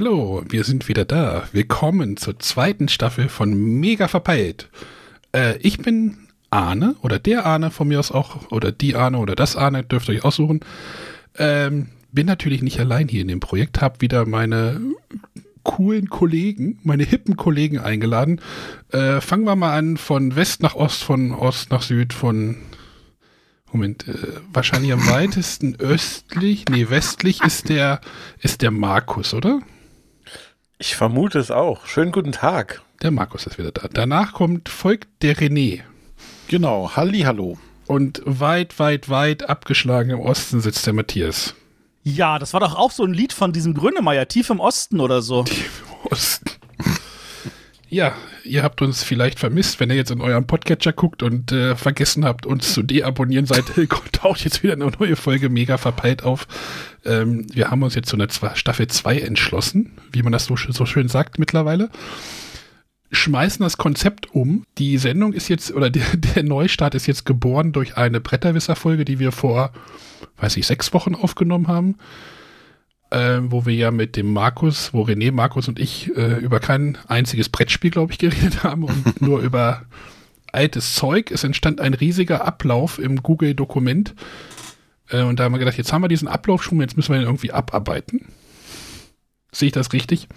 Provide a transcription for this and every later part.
Hallo, wir sind wieder da. Willkommen zur zweiten Staffel von Mega Verpeilt. Äh, ich bin Arne oder der Arne von mir aus auch oder die Arne oder das Arne, dürft ihr euch aussuchen. Ähm, bin natürlich nicht allein hier in dem Projekt, habe wieder meine coolen Kollegen, meine hippen Kollegen eingeladen. Äh, fangen wir mal an von West nach Ost, von Ost nach Süd, von Moment, äh, wahrscheinlich am weitesten östlich, nee, westlich ist der, ist der Markus, oder? Ich vermute es auch. Schönen guten Tag. Der Markus ist wieder da. Danach kommt, folgt der René. Genau, Halli, hallo. Und weit, weit, weit abgeschlagen im Osten sitzt der Matthias. Ja, das war doch auch so ein Lied von diesem Grönemeyer, Tief im Osten oder so. Tief im Osten. Ja, ihr habt uns vielleicht vermisst, wenn ihr jetzt in eurem Podcatcher guckt und äh, vergessen habt, uns zu deabonnieren, seid taucht jetzt wieder eine neue Folge mega verpeilt auf. Ähm, wir haben uns jetzt zu einer Staffel 2 entschlossen, wie man das so, so schön sagt mittlerweile. Schmeißen das Konzept um. Die Sendung ist jetzt, oder der, der Neustart ist jetzt geboren durch eine Bretterwisser-Folge, die wir vor, weiß ich, sechs Wochen aufgenommen haben äh, wo wir ja mit dem Markus, wo René, Markus und ich äh, über kein einziges Brettspiel, glaube ich, geredet haben und nur über altes Zeug. Es entstand ein riesiger Ablauf im Google-Dokument. Äh, und da haben wir gedacht, jetzt haben wir diesen Ablauf schon, jetzt müssen wir ihn irgendwie abarbeiten. Sehe ich das richtig?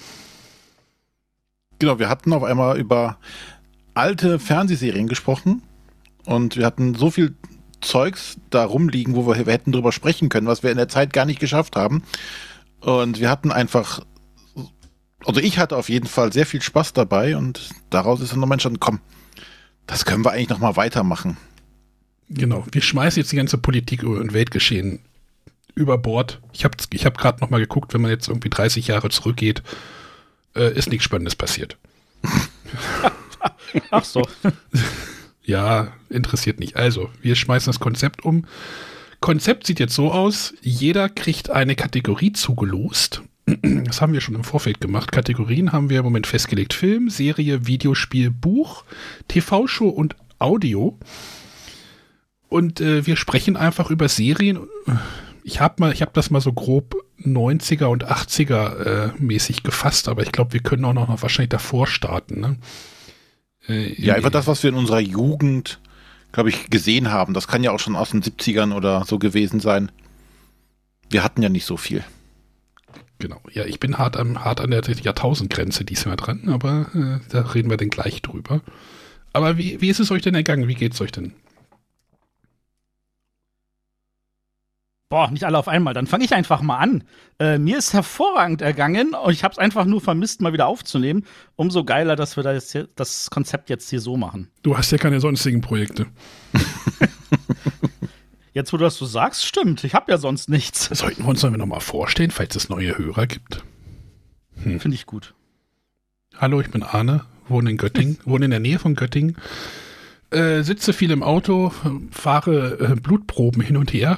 Genau, wir hatten auf einmal über alte Fernsehserien gesprochen und wir hatten so viel Zeugs da rumliegen, wo wir, wir hätten drüber sprechen können, was wir in der Zeit gar nicht geschafft haben. Und wir hatten einfach, also ich hatte auf jeden Fall sehr viel Spaß dabei und daraus ist dann nochmal entstanden, komm, das können wir eigentlich nochmal weitermachen. Genau, wir schmeißen jetzt die ganze Politik und Weltgeschehen über Bord. Ich habe ich hab gerade nochmal geguckt, wenn man jetzt irgendwie 30 Jahre zurückgeht, äh, ist nichts Spannendes passiert. Ach so. ja, interessiert nicht. Also, wir schmeißen das Konzept um. Konzept sieht jetzt so aus, jeder kriegt eine Kategorie zugelost. Das haben wir schon im Vorfeld gemacht. Kategorien haben wir im Moment festgelegt. Film, Serie, Videospiel, Buch, TV-Show und Audio. Und äh, wir sprechen einfach über Serien. Ich habe habe das mal so grob 90er und 80er äh, mäßig gefasst, aber ich glaube, wir können auch noch wahrscheinlich davor starten. Ne? Äh, ja, einfach das, was wir in unserer Jugend glaube ich, gesehen haben. Das kann ja auch schon aus den 70ern oder so gewesen sein. Wir hatten ja nicht so viel. Genau. Ja, ich bin hart, am, hart an der Jahrtausendgrenze diesmal dran, aber äh, da reden wir dann gleich drüber. Aber wie, wie ist es euch denn ergangen? Wie geht es euch denn? Boah, nicht alle auf einmal. Dann fange ich einfach mal an. Äh, mir ist hervorragend ergangen und ich habe es einfach nur vermisst, mal wieder aufzunehmen. Umso geiler, dass wir das, hier, das Konzept jetzt hier so machen. Du hast ja keine sonstigen Projekte. jetzt, wo du das so sagst, stimmt. Ich habe ja sonst nichts. Sollten wir uns noch mal vorstellen, falls es neue Hörer gibt? Hm. Finde ich gut. Hallo, ich bin Arne, wohne in Göttingen, wohne in der Nähe von Göttingen. Äh, sitze viel im Auto, fahre äh, Blutproben hin und her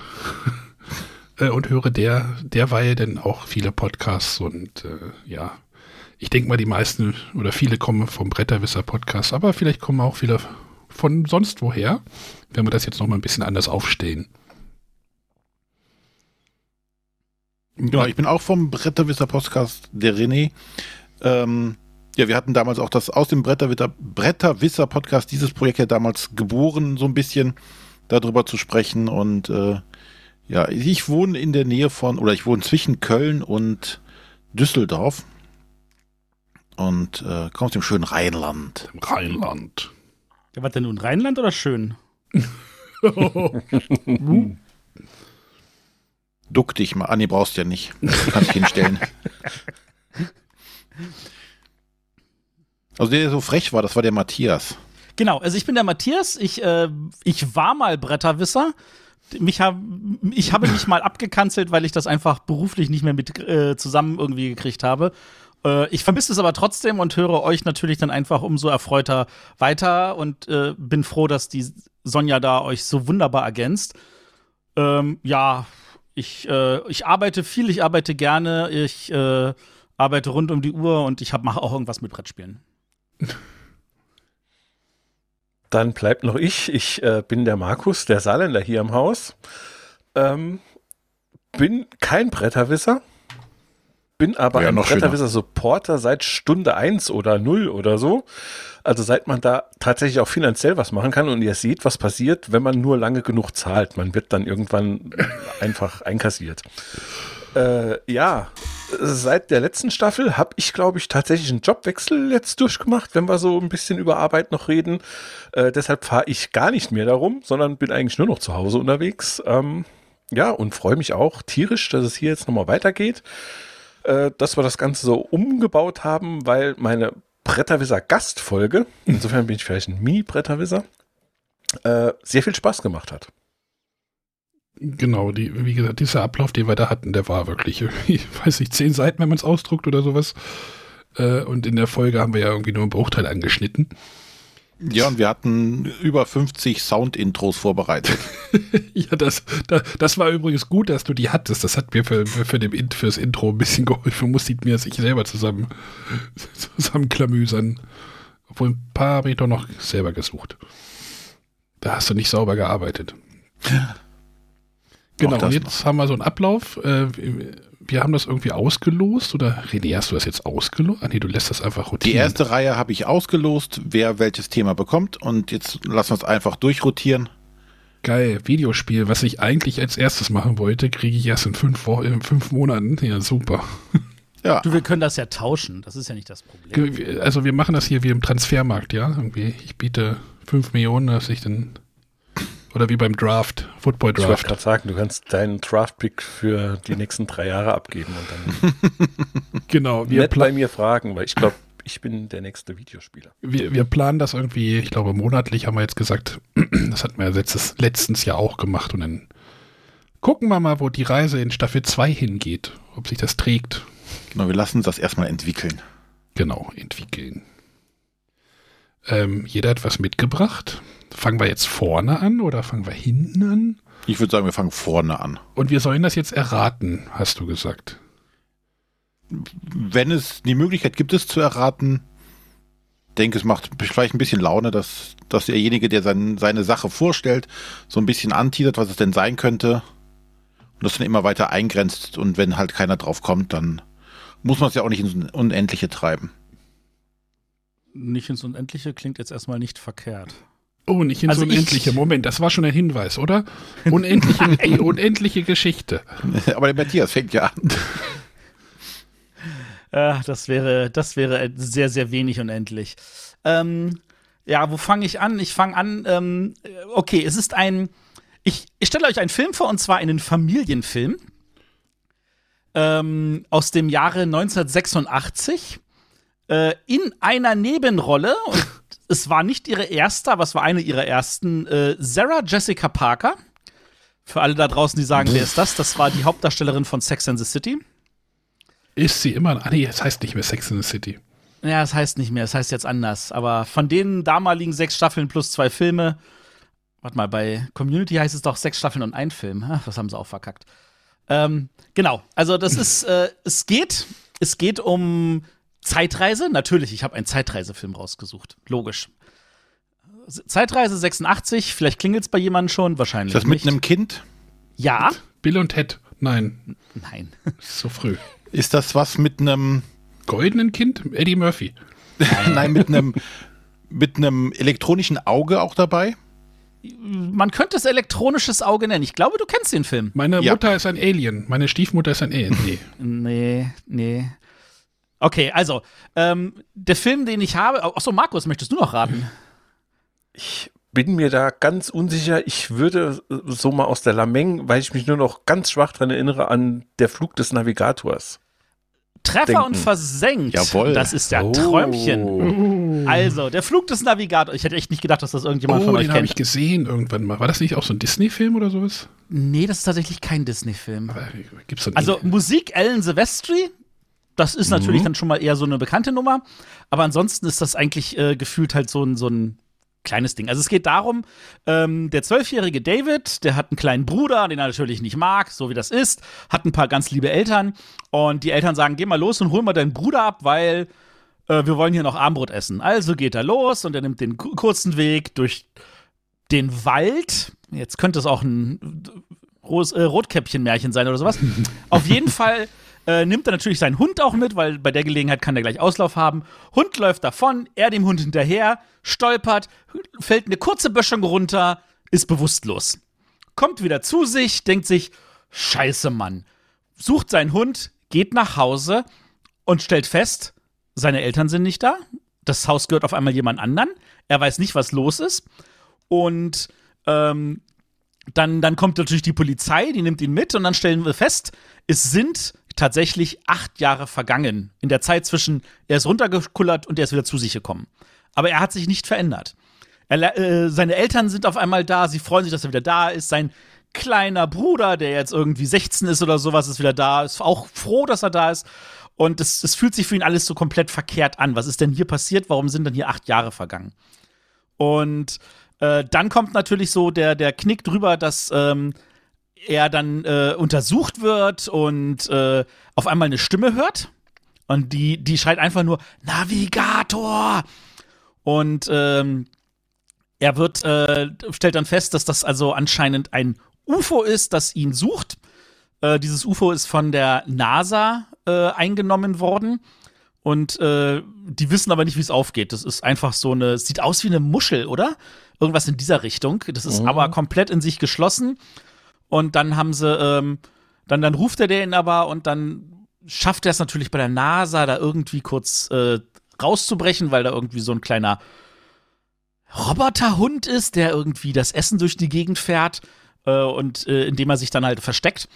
äh, und höre der, derweil dann auch viele Podcasts und äh, ja, ich denke mal, die meisten oder viele kommen vom Bretterwisser Podcast, aber vielleicht kommen auch viele von sonst woher, wenn wir das jetzt noch mal ein bisschen anders aufstehen. Genau, ich bin auch vom Bretterwisser Podcast, der René. Ähm, ja, wir hatten damals auch das aus dem Bretterwisser, Bretterwisser Podcast dieses Projekt ja damals geboren, so ein bisschen darüber zu sprechen und äh, ja, ich wohne in der Nähe von, oder ich wohne zwischen Köln und Düsseldorf. Und äh, komme aus dem schönen Rheinland. Rheinland. Ja, was denn nun? Rheinland oder schön? Duck dich mal. Ah, nee, brauchst du ja nicht. Kannst dich hinstellen. Also der, der so frech war, das war der Matthias. Genau, also ich bin der Matthias. Ich, äh, ich war mal Bretterwisser mich hab, ich habe mich mal abgekanzelt, weil ich das einfach beruflich nicht mehr mit äh, zusammen irgendwie gekriegt habe. Äh, ich vermisse es aber trotzdem und höre euch natürlich dann einfach umso erfreuter weiter und äh, bin froh, dass die Sonja da euch so wunderbar ergänzt. Ähm, ja, ich, äh, ich arbeite viel, ich arbeite gerne, ich äh, arbeite rund um die Uhr und ich mache auch irgendwas mit Brettspielen. Dann bleibt noch ich. Ich äh, bin der Markus, der Saarländer hier im Haus. Ähm, bin kein Bretterwisser. bin aber Ja, ein noch schöner. Bretterwisser Supporter seit Stunde eins oder null oder so. Also seit man da tatsächlich auch finanziell was machen kann und ihr seht, was passiert, wenn man nur lange genug zahlt. Man wird dann irgendwann einfach einkassiert. Äh, ja, seit der letzten Staffel habe ich, glaube ich, tatsächlich einen Jobwechsel jetzt durchgemacht, wenn wir so ein bisschen über Arbeit noch reden. Äh, deshalb fahre ich gar nicht mehr darum, sondern bin eigentlich nur noch zu Hause unterwegs. Ähm, ja, und freue mich auch tierisch, dass es hier jetzt nochmal weitergeht. Äh, dass wir das Ganze so umgebaut haben, weil meine Bretterwisser Gastfolge, insofern bin ich vielleicht ein Mini-Bretterwisser, äh, sehr viel Spaß gemacht hat. Genau, die, wie gesagt, dieser Ablauf, den wir da hatten, der war wirklich, ich weiß nicht, zehn Seiten, wenn man es ausdruckt oder sowas. Äh, und in der Folge haben wir ja irgendwie nur einen Bruchteil angeschnitten. Ja, und wir hatten über 50 Sound-Intros vorbereitet. ja, das, das, das war übrigens gut, dass du die hattest. Das hat mir für, für, dem, fürs Intro ein bisschen geholfen. Musste ich mir sich selber zusammen zusammenklamüsern. Obwohl ein paar habe ich doch noch selber gesucht. Da hast du nicht sauber gearbeitet. Genau, und jetzt haben wir so einen Ablauf. Äh, wir haben das irgendwie ausgelost oder René, hast du das jetzt ausgelost? Ah nee, du lässt das einfach Die rotieren. erste Reihe habe ich ausgelost, wer welches Thema bekommt. Und jetzt lassen wir es einfach durchrotieren. Geil, Videospiel, was ich eigentlich als erstes machen wollte, kriege ich erst in fünf, Wochen, in fünf Monaten. Ja, super. Ja, Du, wir können das ja tauschen. Das ist ja nicht das Problem. Also wir machen das hier wie im Transfermarkt, ja. Irgendwie, ich biete 5 Millionen, dass ich dann. Oder wie beim Draft, Football Ich wollte Draft. gerade sagen, du kannst deinen Draft-Pick für die nächsten drei Jahre abgeben und dann Genau, wir, nett pla bei mir fragen, weil ich glaube, ich bin der nächste Videospieler. wir, wir planen das irgendwie, ich glaube, monatlich haben wir jetzt gesagt, das hatten wir ja letztes, letztens ja auch gemacht und dann gucken wir mal, wo die Reise in Staffel 2 hingeht, ob sich das trägt. genau, wir lassen uns das erstmal entwickeln. Genau, entwickeln. Ähm, jeder hat was mitgebracht. Fangen wir jetzt vorne an oder fangen wir hinten an? Ich würde sagen, wir fangen vorne an. Und wir sollen das jetzt erraten, hast du gesagt. Wenn es die Möglichkeit gibt, es zu erraten, denke, es macht vielleicht ein bisschen Laune, dass, dass derjenige, der sein, seine Sache vorstellt, so ein bisschen anteasert, was es denn sein könnte. Und das dann immer weiter eingrenzt. Und wenn halt keiner drauf kommt, dann muss man es ja auch nicht ins Unendliche treiben. Nicht ins Unendliche klingt jetzt erstmal nicht verkehrt. Oh, nicht ins Also ich- Unendliche. Moment, das war schon ein Hinweis, oder? Unendliche, die unendliche Geschichte. Aber der Matthias fängt ja an. Äh, das wäre, das wäre sehr, sehr wenig unendlich. Ähm, ja, wo fange ich an? Ich fange an, ähm, okay, es ist ein, ich, ich stelle euch einen Film vor, und zwar einen Familienfilm ähm, aus dem Jahre 1986 äh, in einer Nebenrolle, und es war nicht ihre erste, aber es war eine ihrer ersten, äh, Sarah Jessica Parker. Für alle da draußen, die sagen, wer ist das? Das war die Hauptdarstellerin von Sex and the City. Ist sie immer. Ah, nee, es heißt nicht mehr Sex in the City. Ja, das heißt nicht mehr, das heißt jetzt anders. Aber von den damaligen sechs Staffeln plus zwei Filme, warte mal, bei Community heißt es doch sechs Staffeln und ein Film. Ach, das haben sie auch verkackt. Ähm, genau, also das ist, äh, es geht, es geht um Zeitreise. Natürlich, ich habe einen Zeitreisefilm rausgesucht. Logisch. Zeitreise 86, vielleicht klingelt es bei jemandem schon, wahrscheinlich. Ist das mit nicht. einem Kind? Ja? Bill und Ted. Nein, Nein. ist so früh. Ist das was mit einem, Goldenen Kind? Eddie Murphy. nein, mit einem, mit einem elektronischen Auge auch dabei? Man könnte es elektronisches Auge nennen. Ich glaube, du kennst den Film. Meine Ja. Mutter ist ein Alien. Meine Stiefmutter ist ein Alien. Nee. Nee, nee. Okay, also, ähm, der Film, den ich habe. Achso, Markus, möchtest du noch raten? Ich bin mir da ganz unsicher. Ich würde äh, so mal aus der Lameng, weil ich mich nur noch ganz schwach dran erinnere, an der Flug des Navigators. Treffer Denken. und versenkt. Jawohl. Das ist ja Oh. Träumchen. Also, der Flug des Navigators. Ich hätte echt nicht gedacht, dass das irgendjemand Oh, von euch den habe ich gesehen irgendwann mal. War das nicht auch so ein Disney-Film oder sowas? nee, das ist tatsächlich kein Disney-Film. Einen Also, Musik Ellen Silvestri. Das ist natürlich Mhm. dann schon mal eher so eine bekannte Nummer. Aber ansonsten ist das eigentlich äh, gefühlt halt so ein, so ein kleines Ding. Also es geht darum, ähm, der zwölfjährige David, der hat einen kleinen Bruder, den er natürlich nicht mag, so wie das ist, hat ein paar ganz liebe Eltern und die Eltern sagen, geh mal los und hol mal deinen Bruder ab, weil äh, wir wollen hier noch Armbrot essen. Also geht er los und er nimmt den ku- kurzen Weg durch den Wald. Jetzt könnte es auch ein Ros äh, Rotkäppchen-Märchen sein oder sowas. Auf jeden Fall äh, nimmt er natürlich seinen Hund auch mit, weil bei der Gelegenheit kann er gleich Auslauf haben. Hund läuft davon, er dem Hund hinterher, stolpert, fällt eine kurze Böschung runter, ist bewusstlos. Kommt wieder zu sich, denkt sich, scheiße Mann. Sucht seinen Hund, geht nach Hause und stellt fest, seine Eltern sind nicht da. Das Haus gehört auf einmal jemand anderen. Er weiß nicht, was los ist. Und ähm, dann, dann kommt natürlich die Polizei, die nimmt ihn mit und dann stellen wir fest, es sind tatsächlich acht Jahre vergangen. In der Zeit zwischen, er ist runtergekullert und er ist wieder zu sich gekommen. Aber er hat sich nicht verändert. Er, äh, seine Eltern sind auf einmal da, sie freuen sich, dass er wieder da ist. Sein kleiner Bruder, der jetzt irgendwie 16 ist oder sowas, ist wieder da, ist auch froh, dass er da ist. Und es, es fühlt sich für ihn alles so komplett verkehrt an. Was ist denn hier passiert? Warum sind denn hier acht Jahre vergangen? Und äh, dann kommt natürlich so der, der Knick drüber, dass ähm, er dann äh, untersucht wird und äh, auf einmal eine Stimme hört. Und die, die schreit einfach nur Navigator. Und ähm, er wird, äh, stellt dann fest, dass das also anscheinend ein UFO ist, das ihn sucht. Äh, dieses UFO ist von der NASA äh, eingenommen worden. Und äh, die wissen aber nicht, wie es aufgeht. Das ist einfach so eine, sieht aus wie eine Muschel, oder? Irgendwas in dieser Richtung. Das ist mhm. aber komplett in sich geschlossen. Und dann haben sie, ähm, dann, dann ruft er den aber und dann schafft er es natürlich bei der NASA, da irgendwie kurz äh, rauszubrechen, weil da irgendwie so ein kleiner Roboterhund ist, der irgendwie das Essen durch die Gegend fährt äh, und äh, indem er sich dann halt versteckt.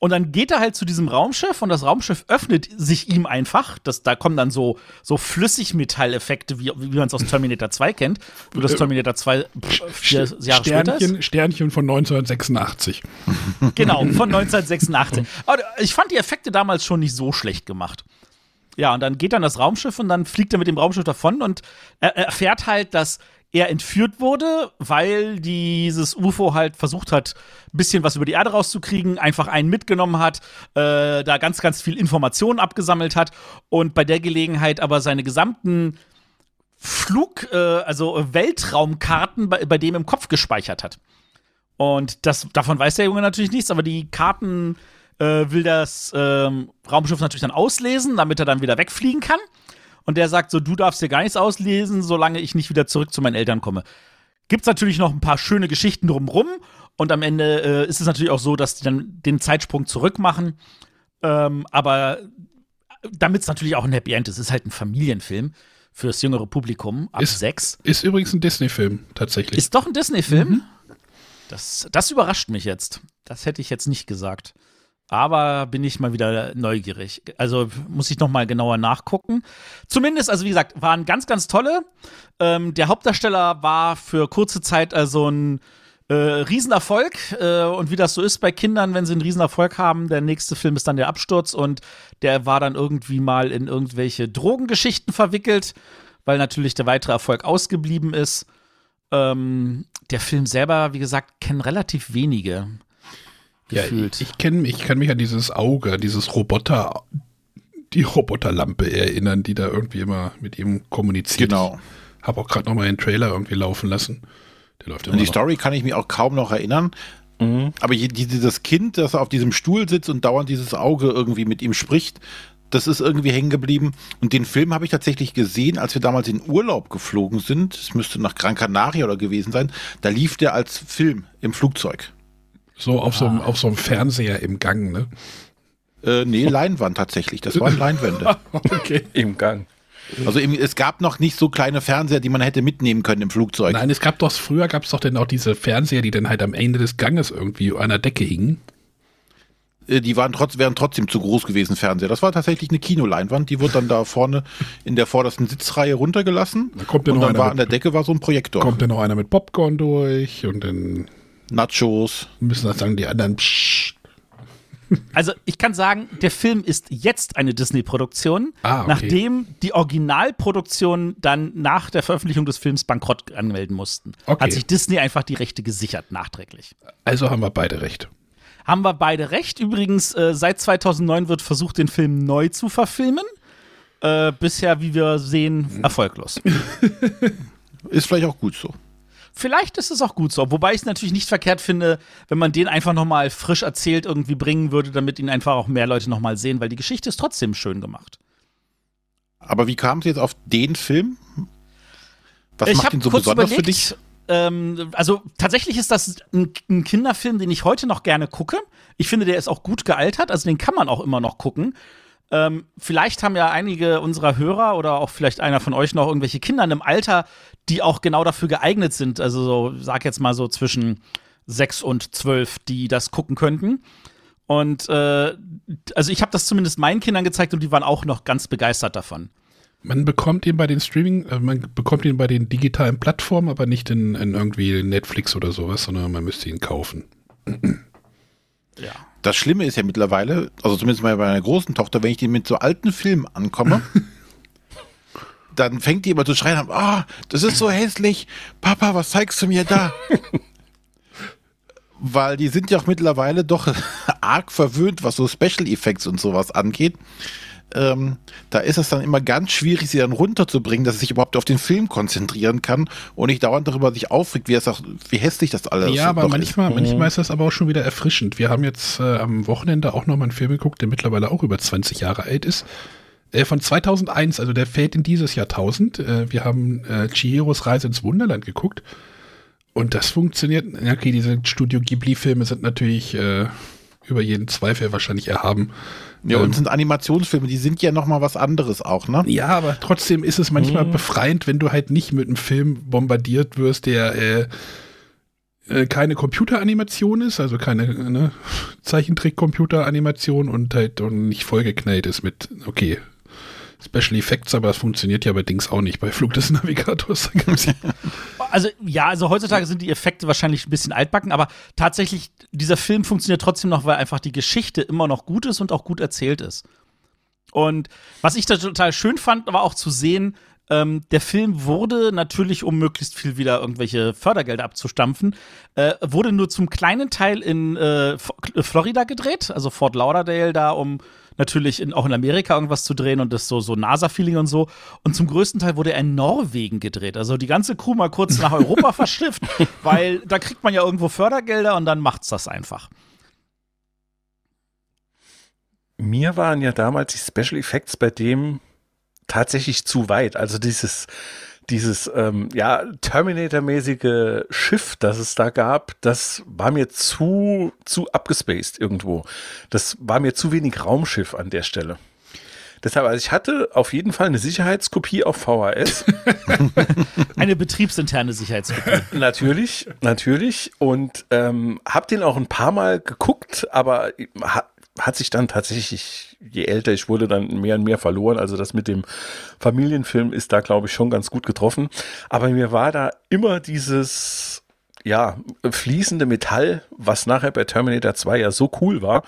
Und dann geht er halt zu diesem Raumschiff und das Raumschiff öffnet sich ihm einfach. Das, da kommen dann so, so Flüssigmetalleffekte, wie, wie man es aus Terminator 2 kennt. Wo das Terminator 2 vier Jahre Sternchen, später ist. Sternchen von 1986. Genau, von 1986. Aber ich fand die Effekte damals schon nicht so schlecht gemacht. Ja, und dann geht dann das Raumschiff und dann fliegt er mit dem Raumschiff davon und er erfährt halt, dass er entführt wurde, weil dieses UFO halt versucht hat, ein bisschen was über die Erde rauszukriegen, einfach einen mitgenommen hat, äh, da ganz, ganz viel Informationen abgesammelt hat und bei der Gelegenheit aber seine gesamten Flug, äh, also Weltraumkarten bei, bei dem im Kopf gespeichert hat. Und das, davon weiß der Junge natürlich nichts, aber die Karten äh, will das ähm, Raumschiff natürlich dann auslesen, damit er dann wieder wegfliegen kann und der sagt so, du darfst dir gar nichts auslesen, solange ich nicht wieder zurück zu meinen Eltern komme. Gibt's natürlich noch ein paar schöne Geschichten drumrum und am Ende äh, ist es natürlich auch so, dass die dann den Zeitsprung zurück machen. Ähm, aber damit es natürlich auch ein Happy End ist, ist halt ein Familienfilm fürs jüngere Publikum ab ist, sechs. Ist übrigens ein Disney-Film, tatsächlich. Ist doch ein Disney-Film? Mhm. Das, das überrascht mich jetzt. Das hätte ich jetzt nicht gesagt. Aber bin ich mal wieder neugierig. Also muss ich noch mal genauer nachgucken. Zumindest, also wie gesagt, waren ganz, ganz tolle. Ähm, der Hauptdarsteller war für kurze Zeit also ein äh, Riesenerfolg. Äh, und wie das so ist bei Kindern, wenn sie einen Riesenerfolg haben, der nächste Film ist dann der Absturz und der war dann irgendwie mal in irgendwelche Drogengeschichten verwickelt, weil natürlich der weitere Erfolg ausgeblieben ist. Ähm, der Film selber, wie gesagt, kennen relativ wenige gefühlt. Ja, ich, kenne ich kann mich an dieses Auge, dieses Roboter, die Roboterlampe erinnern, die da irgendwie immer mit ihm kommuniziert. Genau. Habe auch gerade noch mal den Trailer irgendwie laufen lassen. Der läuft immer An die noch. Story kann ich mich auch kaum noch erinnern. Mhm. Aber dieses Kind, das auf diesem Stuhl sitzt und dauernd dieses Auge irgendwie mit ihm spricht, das ist irgendwie hängen geblieben. Und den Film habe ich tatsächlich gesehen, als wir damals in Urlaub geflogen sind. Es müsste nach Gran Canaria oder gewesen sein. Da lief der als Film im Flugzeug. So auf, ah. so, einem, auf so einem Fernseher im Gang, ne? Äh, nee, Leinwand tatsächlich. Das waren Leinwände. okay. Im Gang. Also im, es gab noch nicht so kleine Fernseher, die man hätte mitnehmen können im Flugzeug. Nein, es gab doch, früher gab es doch dann auch diese Fernseher, die dann halt am Ende des Ganges irgendwie an der Decke hingen. Äh, die waren trotz, wären trotzdem zu groß gewesen, Fernseher. Das war tatsächlich eine Kinoleinwand, die wurde dann da vorne in der vordersten Sitzreihe runtergelassen. Da kommt und dann war mit, an der Decke war so ein Projektor. Kommt dann noch einer mit Popcorn durch und dann Nachos. Müssen das sagen, die anderen. Also ich kann sagen, der Film ist jetzt eine Disney-Produktion, ah, okay. nachdem die Originalproduktion dann nach der Veröffentlichung des Films bankrott anmelden mussten. Okay. Hat sich Disney einfach die Rechte gesichert, nachträglich. Also haben wir beide recht. Haben wir beide recht. Übrigens, äh, seit 2009 wird versucht, den Film neu zu verfilmen. Äh, bisher, wie wir sehen, erfolglos. ist vielleicht auch gut so. Vielleicht ist es auch gut so. Wobei ich es natürlich nicht verkehrt finde, wenn man den einfach nochmal frisch erzählt irgendwie bringen würde, damit ihn einfach auch mehr Leute nochmal sehen, weil die Geschichte ist trotzdem schön gemacht. Aber wie kam es jetzt auf den Film? Was ich macht ihn so besonders überlegt, für dich? Ähm, also tatsächlich ist das ein, ein, Kinderfilm, den ich heute noch gerne gucke. Ich finde, der ist auch gut gealtert, also den kann man auch immer noch gucken. Ähm, vielleicht haben ja einige unserer Hörer oder auch vielleicht einer von euch noch irgendwelche Kinder in einem Alter, die auch genau dafür geeignet sind. Also so, sag jetzt mal so zwischen sechs und zwölf, die das gucken könnten. Und äh, also ich habe das zumindest meinen Kindern gezeigt und die waren auch noch ganz begeistert davon. Man bekommt ihn bei den Streaming, äh, man bekommt ihn bei den digitalen Plattformen, aber nicht in, in irgendwie Netflix oder sowas, sondern man müsste ihn kaufen. Ja. Das Schlimme ist ja mittlerweile, also zumindest mal bei meiner großen Tochter, wenn ich die mit so alten Filmen ankomme, dann fängt die immer zu schreien, ah, oh, das ist so hässlich, Papa, was zeigst du mir da? Weil die sind ja auch mittlerweile doch arg verwöhnt, was so Special Effects und sowas angeht ähm, da ist es dann immer ganz schwierig, sie dann runterzubringen, dass sie sich überhaupt auf den Film konzentrieren kann und nicht dauernd darüber sich aufregt, wie, auch, wie hässlich das alles ist. Ja, aber manchmal, ist. manchmal ist das aber auch schon wieder erfrischend. Wir haben jetzt äh, am Wochenende auch noch mal einen Film geguckt, der mittlerweile auch über 20 Jahre alt ist. Äh, von 2001, also der fällt in dieses Jahrtausend. Äh, wir haben äh, Chihiros Reise ins Wunderland geguckt. Und das funktioniert. Okay, diese Studio Ghibli-Filme sind natürlich äh, über jeden Zweifel wahrscheinlich erhaben. Ja, und ähm, sind Animationsfilme, die sind ja noch mal was anderes auch, ne? Ja, aber trotzdem ist es manchmal mhm. befreiend, wenn du halt nicht mit einem Film bombardiert wirst, der äh, äh, keine Computeranimation ist, also keine ne, Zeichentrick-Computeranimation und halt und nicht vollgeknallt ist mit, okay, Special Effects, aber das funktioniert ja bei Dings auch nicht, bei Flug des Navigators. also ja, also heutzutage sind die Effekte wahrscheinlich ein bisschen altbacken, aber tatsächlich, dieser Film funktioniert trotzdem noch, weil einfach die Geschichte immer noch gut ist und auch gut erzählt ist. Und was ich da total schön fand, war auch zu sehen, ähm, der Film wurde natürlich, um möglichst viel wieder irgendwelche Fördergelder abzustampfen, äh, wurde nur zum kleinen Teil in äh, Florida gedreht, also Fort Lauderdale da, um natürlich in, auch in Amerika irgendwas zu drehen und das so, so NASA-Feeling und so. Und zum größten Teil wurde er in Norwegen gedreht. Also die ganze Crew mal kurz nach Europa verschifft, weil da kriegt man ja irgendwo Fördergelder und dann macht's das einfach. Mir waren ja damals die Special Effects bei dem tatsächlich zu weit. Also dieses dieses ähm, ja Terminator-mäßige Schiff, das es da gab, das war mir zu zu abgespaced irgendwo. Das war mir zu wenig Raumschiff an der Stelle. Deshalb, also ich hatte auf jeden Fall eine Sicherheitskopie auf VHS. eine betriebsinterne Sicherheitskopie. natürlich, natürlich. Und ähm, habe den auch ein paar Mal geguckt, aber hat sich dann tatsächlich, je älter ich wurde, dann mehr und mehr verloren. Also das mit dem Familienfilm ist da, glaube ich, schon ganz gut getroffen. Aber mir war da immer dieses, ja, fließende Metall, was nachher bei Terminator 2 ja so cool war,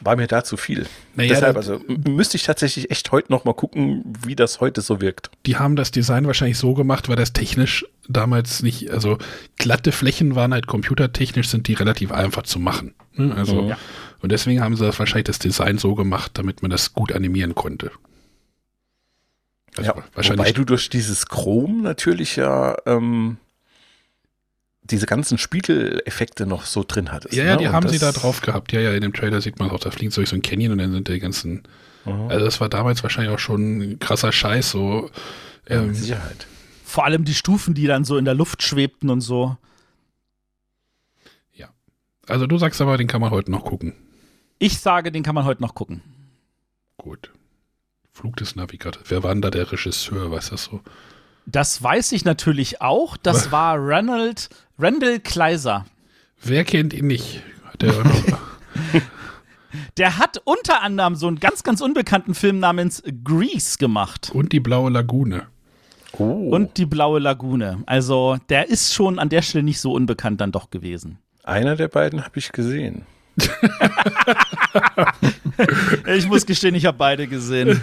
war mir da zu viel. Naja, Deshalb, also müsste ich tatsächlich echt heute noch mal gucken, wie das heute so wirkt. Die haben das Design wahrscheinlich so gemacht, weil das technisch damals nicht, also glatte Flächen waren halt computertechnisch, sind die relativ einfach zu machen. Ne? Also ja. Und deswegen haben sie das wahrscheinlich das Design so gemacht, damit man das gut animieren konnte. Also ja, wahrscheinlich wobei du durch dieses Chrom natürlich ja ähm, diese ganzen Spiegeleffekte noch so drin hattest. Ja, ja, ne? die und haben sie da drauf gehabt. Ja, ja, in dem Trailer sieht man auch, da fliegt durch so ein Canyon und dann sind die ganzen. Mhm. Also, das war damals wahrscheinlich auch schon ein krasser Scheiß, so. Ähm, ja, Sicherheit. Vor allem die Stufen, die dann so in der Luft schwebten und so. Ja. Also, du sagst aber, den kann man heute noch gucken. Ich sage, den kann man heute noch gucken. Gut. Flug des Navigators. Wer war denn da der Regisseur? Weiß das so? Das weiß ich natürlich auch. Das war Reynold, Randall Kleiser. Wer kennt ihn nicht? Der, der hat unter anderem so einen ganz, ganz unbekannten Film namens Grease gemacht. Und die Blaue Lagune. Oh. Und die Blaue Lagune. Also, der ist schon an der Stelle nicht so unbekannt dann doch gewesen. Einer der beiden habe ich gesehen. Ich muss gestehen, ich habe beide gesehen.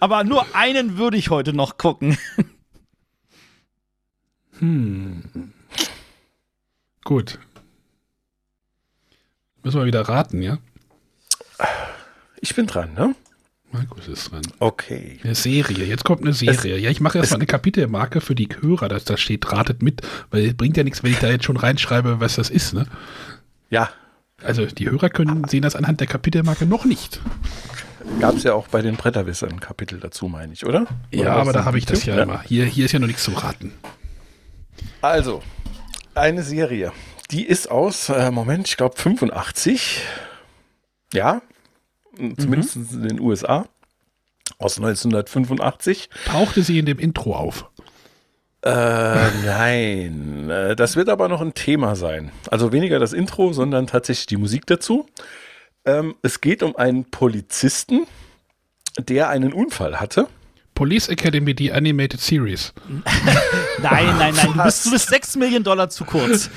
Aber nur einen würde ich heute noch gucken. Hm. Gut. Müssen wir wieder raten, ja? Ich bin dran, ne? Markus ist dran. Okay. Eine Serie. Jetzt kommt eine Serie. ja, ich mache erstmal eine Kapitelmarke für die Hörer, dass da steht, ratet mit, weil es bringt ja nichts, wenn ich da jetzt schon reinschreibe, was das ist, ne? Ja, Also die Hörer können sehen das anhand der Kapitelmarke noch nicht. gab es ja auch bei den Bretterwissern ein Kapitel dazu, meine ich, oder? Ja, Oder aber was da habe ich das zu? ja, immer. Hier, hier ist ja noch nichts zum Raten. Also, eine Serie. Die ist aus, äh, Moment, ich glaube 85. Ja, zumindest in den USA. Aus 1985. Tauchte sie in dem Intro auf. Äh, nein, das wird aber noch ein Thema sein. Also weniger das Intro, sondern tatsächlich die Musik dazu. Ähm, es geht um einen Polizisten, der einen Unfall hatte. Police Academy, die Animated Series. Nein, nein, nein, du bist, du bist 6 Millionen Dollar zu kurz.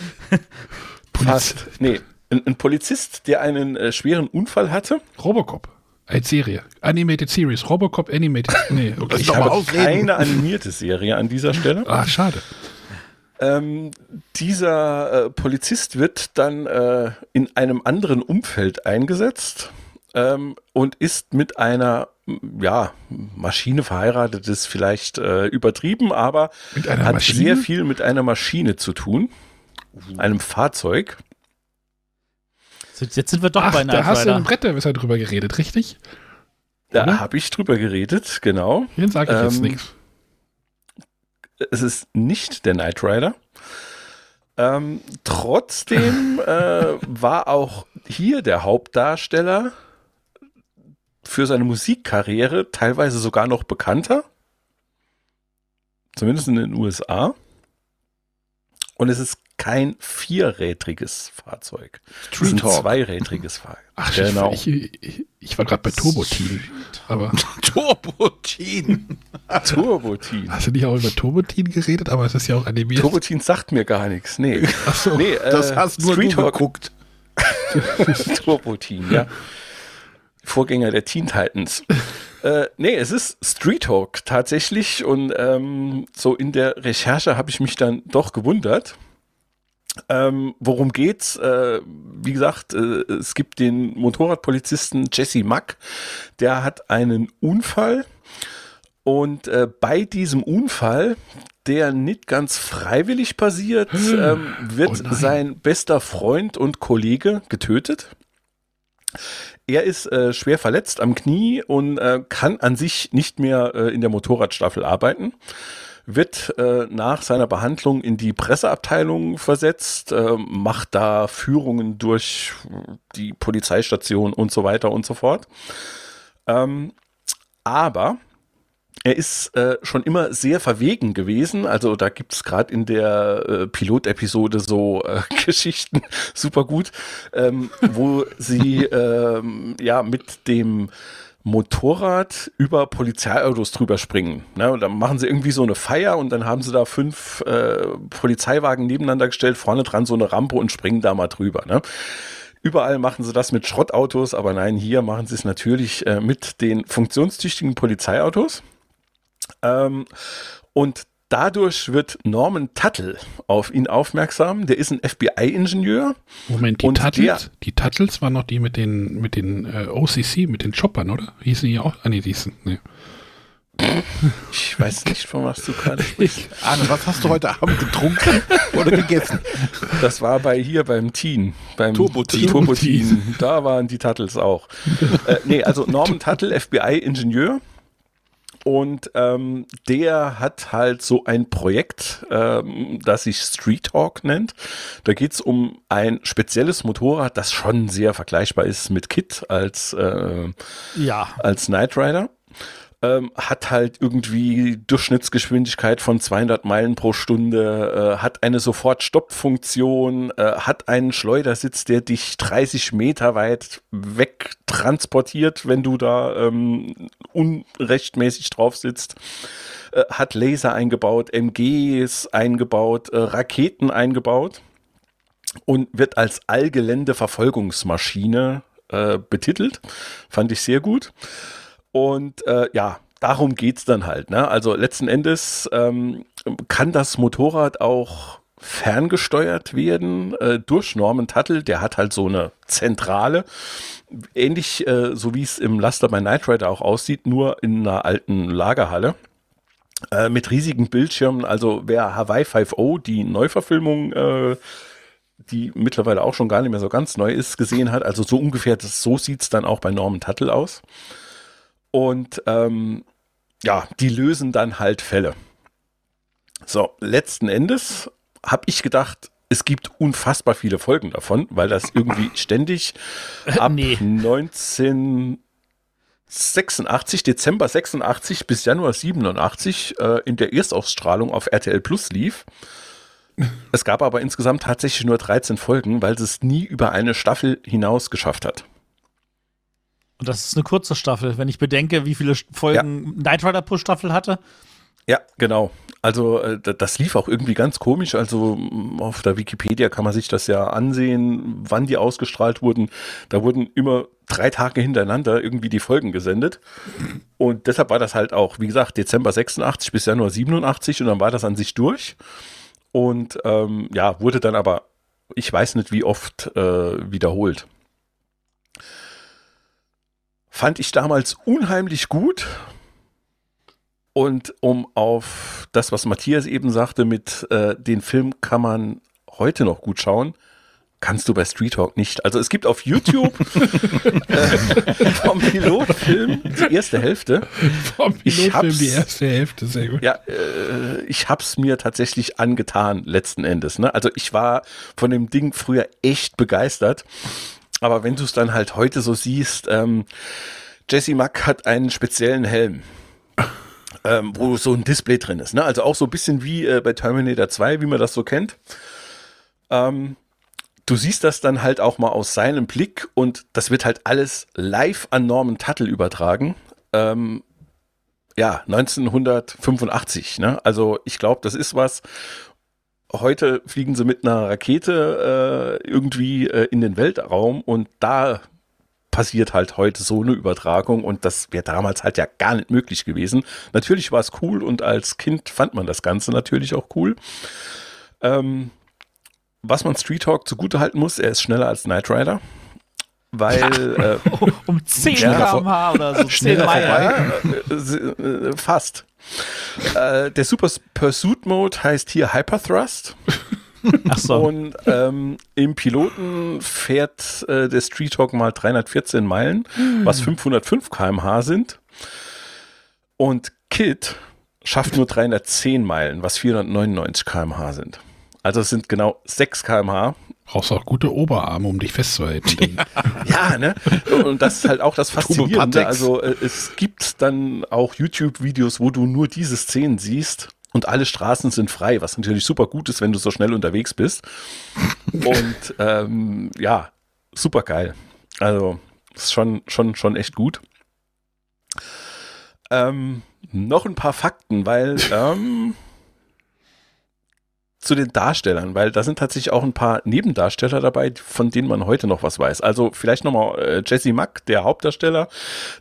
Fast. Nee, ein, ein Polizist, der einen äh, schweren Unfall hatte. Robocop. Als Serie. Animated Series. Robocop Animated. Nee, okay. Doch mal ausreden. Keine animierte Serie an dieser Stelle. Ah, schade. Ähm, dieser äh, Polizist wird dann äh, in einem anderen Umfeld eingesetzt ähm, und ist mit einer ja, Maschine verheiratet, ist vielleicht äh, übertrieben, aber hat Maschine? sehr viel mit einer Maschine zu tun, einem Fahrzeug. Jetzt sind wir doch Ach, bei da Knight hast du im. Bretterwisser drüber geredet, richtig? Da habe ich drüber geredet, genau. Hier sage ich jetzt Ähm, nichts. Es ist nicht der Knight Rider. Ähm, trotzdem äh, war auch hier der Hauptdarsteller für seine Musikkarriere teilweise sogar noch bekannter. Zumindest in den USA. Und es ist kein vierrädriges Fahrzeug. Es ist ein Talk. zweirädriges Fahrzeug. Ach, genau. ich, ich, ich war gerade bei Turbotin. Aber Turbotin. Turbotin. hast du nicht auch über Turbotin geredet? Aber es ist ja auch animiert. Turbotin sagt mir gar nichts. Nee. Ach so. nee äh, Das hast nur Street du geguckt. Turbo-Team, ja. Vorgänger der Teen Titans. äh, nee, es ist Street Talk tatsächlich und ähm, so in der Recherche habe ich mich dann doch gewundert. Ähm, worum geht's? Äh, wie gesagt, äh, es gibt den Motorradpolizisten Jesse Mack, der hat einen Unfall und äh, bei diesem Unfall, der nicht ganz freiwillig passiert, ähm, wird Oh sein bester Freund und Kollege getötet. Er ist äh, schwer verletzt am Knie und äh, kann an sich nicht mehr äh, in der Motorradstaffel arbeiten. Wird äh, nach seiner Behandlung in die Presseabteilung versetzt, äh, macht da Führungen durch die Polizeistation und so weiter und so fort. Ähm, aber er ist äh, schon immer sehr verwegen gewesen. Also da gibt's es gerade in der äh, Pilotepisode so äh, Geschichten, super gut, ähm, wo sie ähm, ja mit dem Motorrad über Polizeiautos drüber springen. Ne? Und dann machen sie irgendwie so eine Feier und dann haben sie da fünf äh, Polizeiwagen nebeneinander gestellt, vorne dran so eine Rampe und springen da mal drüber. Ne? Überall machen sie das mit Schrottautos, aber nein, hier machen sie es natürlich äh, mit den funktionstüchtigen Polizeiautos. Ähm, und dadurch wird Norman Tuttle auf ihn aufmerksam. Der ist ein FBI-Ingenieur. Moment, die Und Tuttles? Die Tuttles waren noch die mit den, mit den äh, OCC, mit den Choppern, oder? Hießen die auch? Ah, nee, die hießen, nee. Ich weiß nicht, von was du gerade sprichst. Arne, was hast du heute Abend getrunken oder gegessen? Das war bei hier beim Teen, beim Turbo-Teen. Turbo-Teen. Da waren die Tuttles auch. äh, nee, also Norman Tuttle, FBI-Ingenieur. Und ähm, der hat halt so ein Projekt, ähm, das sich Street Hawk nennt. Da geht's um ein spezielles Motorrad, das schon sehr vergleichbar ist mit Kit als äh, Ja. als Knight Rider. Ähm, hat halt irgendwie Durchschnittsgeschwindigkeit von 200 Meilen pro Stunde, äh, hat eine Sofort-Stopp-Funktion, äh, hat einen Schleudersitz, der dich 30 Meter weit wegtransportiert, wenn du da ähm, unrechtmäßig drauf sitzt. Äh, hat Laser eingebaut, MGs eingebaut, äh, Raketen eingebaut und wird als Allgelände-Verfolgungsmaschine äh, betitelt. Fand ich sehr gut. Und äh, ja, darum geht's dann halt. Ne? Also letzten Endes ähm, kann das Motorrad auch ferngesteuert werden äh, durch Norman Tuttle. Der hat halt so eine Zentrale, ähnlich äh, so wie es im Laster bei Knight Rider auch aussieht, nur in einer alten Lagerhalle. Äh, mit riesigen Bildschirmen, also wer Hawaii 5.0, die Neuverfilmung, äh, die mittlerweile auch schon gar nicht mehr so ganz neu ist, gesehen hat, also so ungefähr, das, so sieht's dann auch bei Norman Tuttle aus. Und ähm, ja, die lösen dann halt Fälle. So, letzten Endes habe ich gedacht, es gibt unfassbar viele Folgen davon, weil das irgendwie ständig ab Nee. 1986, Dezember 86 bis Januar 87 äh, in der Erstausstrahlung auf RTL Plus lief. Es gab aber insgesamt tatsächlich nur 13 Folgen, weil es nie über eine Staffel hinaus geschafft hat. Und das ist eine kurze Staffel, wenn ich bedenke, wie viele Folgen Knight Rider pro Staffel hatte. Ja, genau. Also äh, da- das lief auch irgendwie ganz komisch. Also m, auf der Wikipedia kann man sich das ja ansehen, wann die ausgestrahlt wurden. Da wurden immer drei Tage hintereinander irgendwie die Folgen gesendet. Und deshalb war das halt auch, wie gesagt, Dezember 86 bis Januar 87 und dann war das an sich durch. Und ähm, ja, wurde dann aber, ich weiß nicht wie oft, äh, wiederholt. Fand ich damals unheimlich gut. Und um auf das, was Matthias eben sagte, mit äh, den Film kann man heute noch gut schauen, kannst du bei Street Talk nicht. Also es gibt auf YouTube äh, vom Pilotfilm die erste Hälfte. Vom Ich Pilotfilm die erste Hälfte, sehr gut. Ja, äh, ich hab's mir tatsächlich angetan letzten Endes. Ne? Also ich war von dem Ding früher echt begeistert. Aber wenn du es dann halt heute so siehst, ähm, Jesse Mack hat einen speziellen Helm. Ähm, wo so ein Display drin ist. Ne? Also auch so ein bisschen wie äh, bei Terminator 2, wie man das so kennt. Ähm, du siehst das dann halt auch mal aus seinem Blick und das wird halt alles live an Norman Tuttle übertragen. Ähm, ja, 1985. Ne? Also ich glaube, das ist was. Heute fliegen sie mit einer Rakete äh, irgendwie äh, in den Weltraum und da passiert halt heute so eine Übertragung und das wäre damals halt ja gar nicht möglich gewesen. Natürlich war es cool und als Kind fand man das Ganze natürlich auch cool. Ähm, was man Street Talk zugute halten muss, er ist schneller als Knight Rider. Weil äh, Um 10 Schneller vor- km/h oder so. 10 schneller vorbei. Äh, äh, fast. Äh, der Super Pursuit Mode heißt hier Hyper Thrust. Ach so. Und ähm, im Piloten fährt äh, der Street Hawk mal 314 Meilen, was 505 km/h sind. Und Kid schafft nur 310 Meilen, was 499 km/h sind. Also es sind genau 6 km/h. Brauchst auch gute Oberarme, um dich festzuhalten. Ja, ne? Und das ist halt auch das Faszinierende. Also äh, es gibt dann auch YouTube-Videos, wo du nur diese Szenen siehst und alle Straßen sind frei, was natürlich super gut ist, wenn du so schnell unterwegs bist. Und ähm, ja, super geil. Also ist schon, schon, schon echt gut. Ähm, noch ein paar Fakten, weil ähm, zu den Darstellern, weil da sind tatsächlich auch ein paar Nebendarsteller dabei, von denen man heute noch was weiß. Also vielleicht nochmal äh, Jesse Mack, der Hauptdarsteller,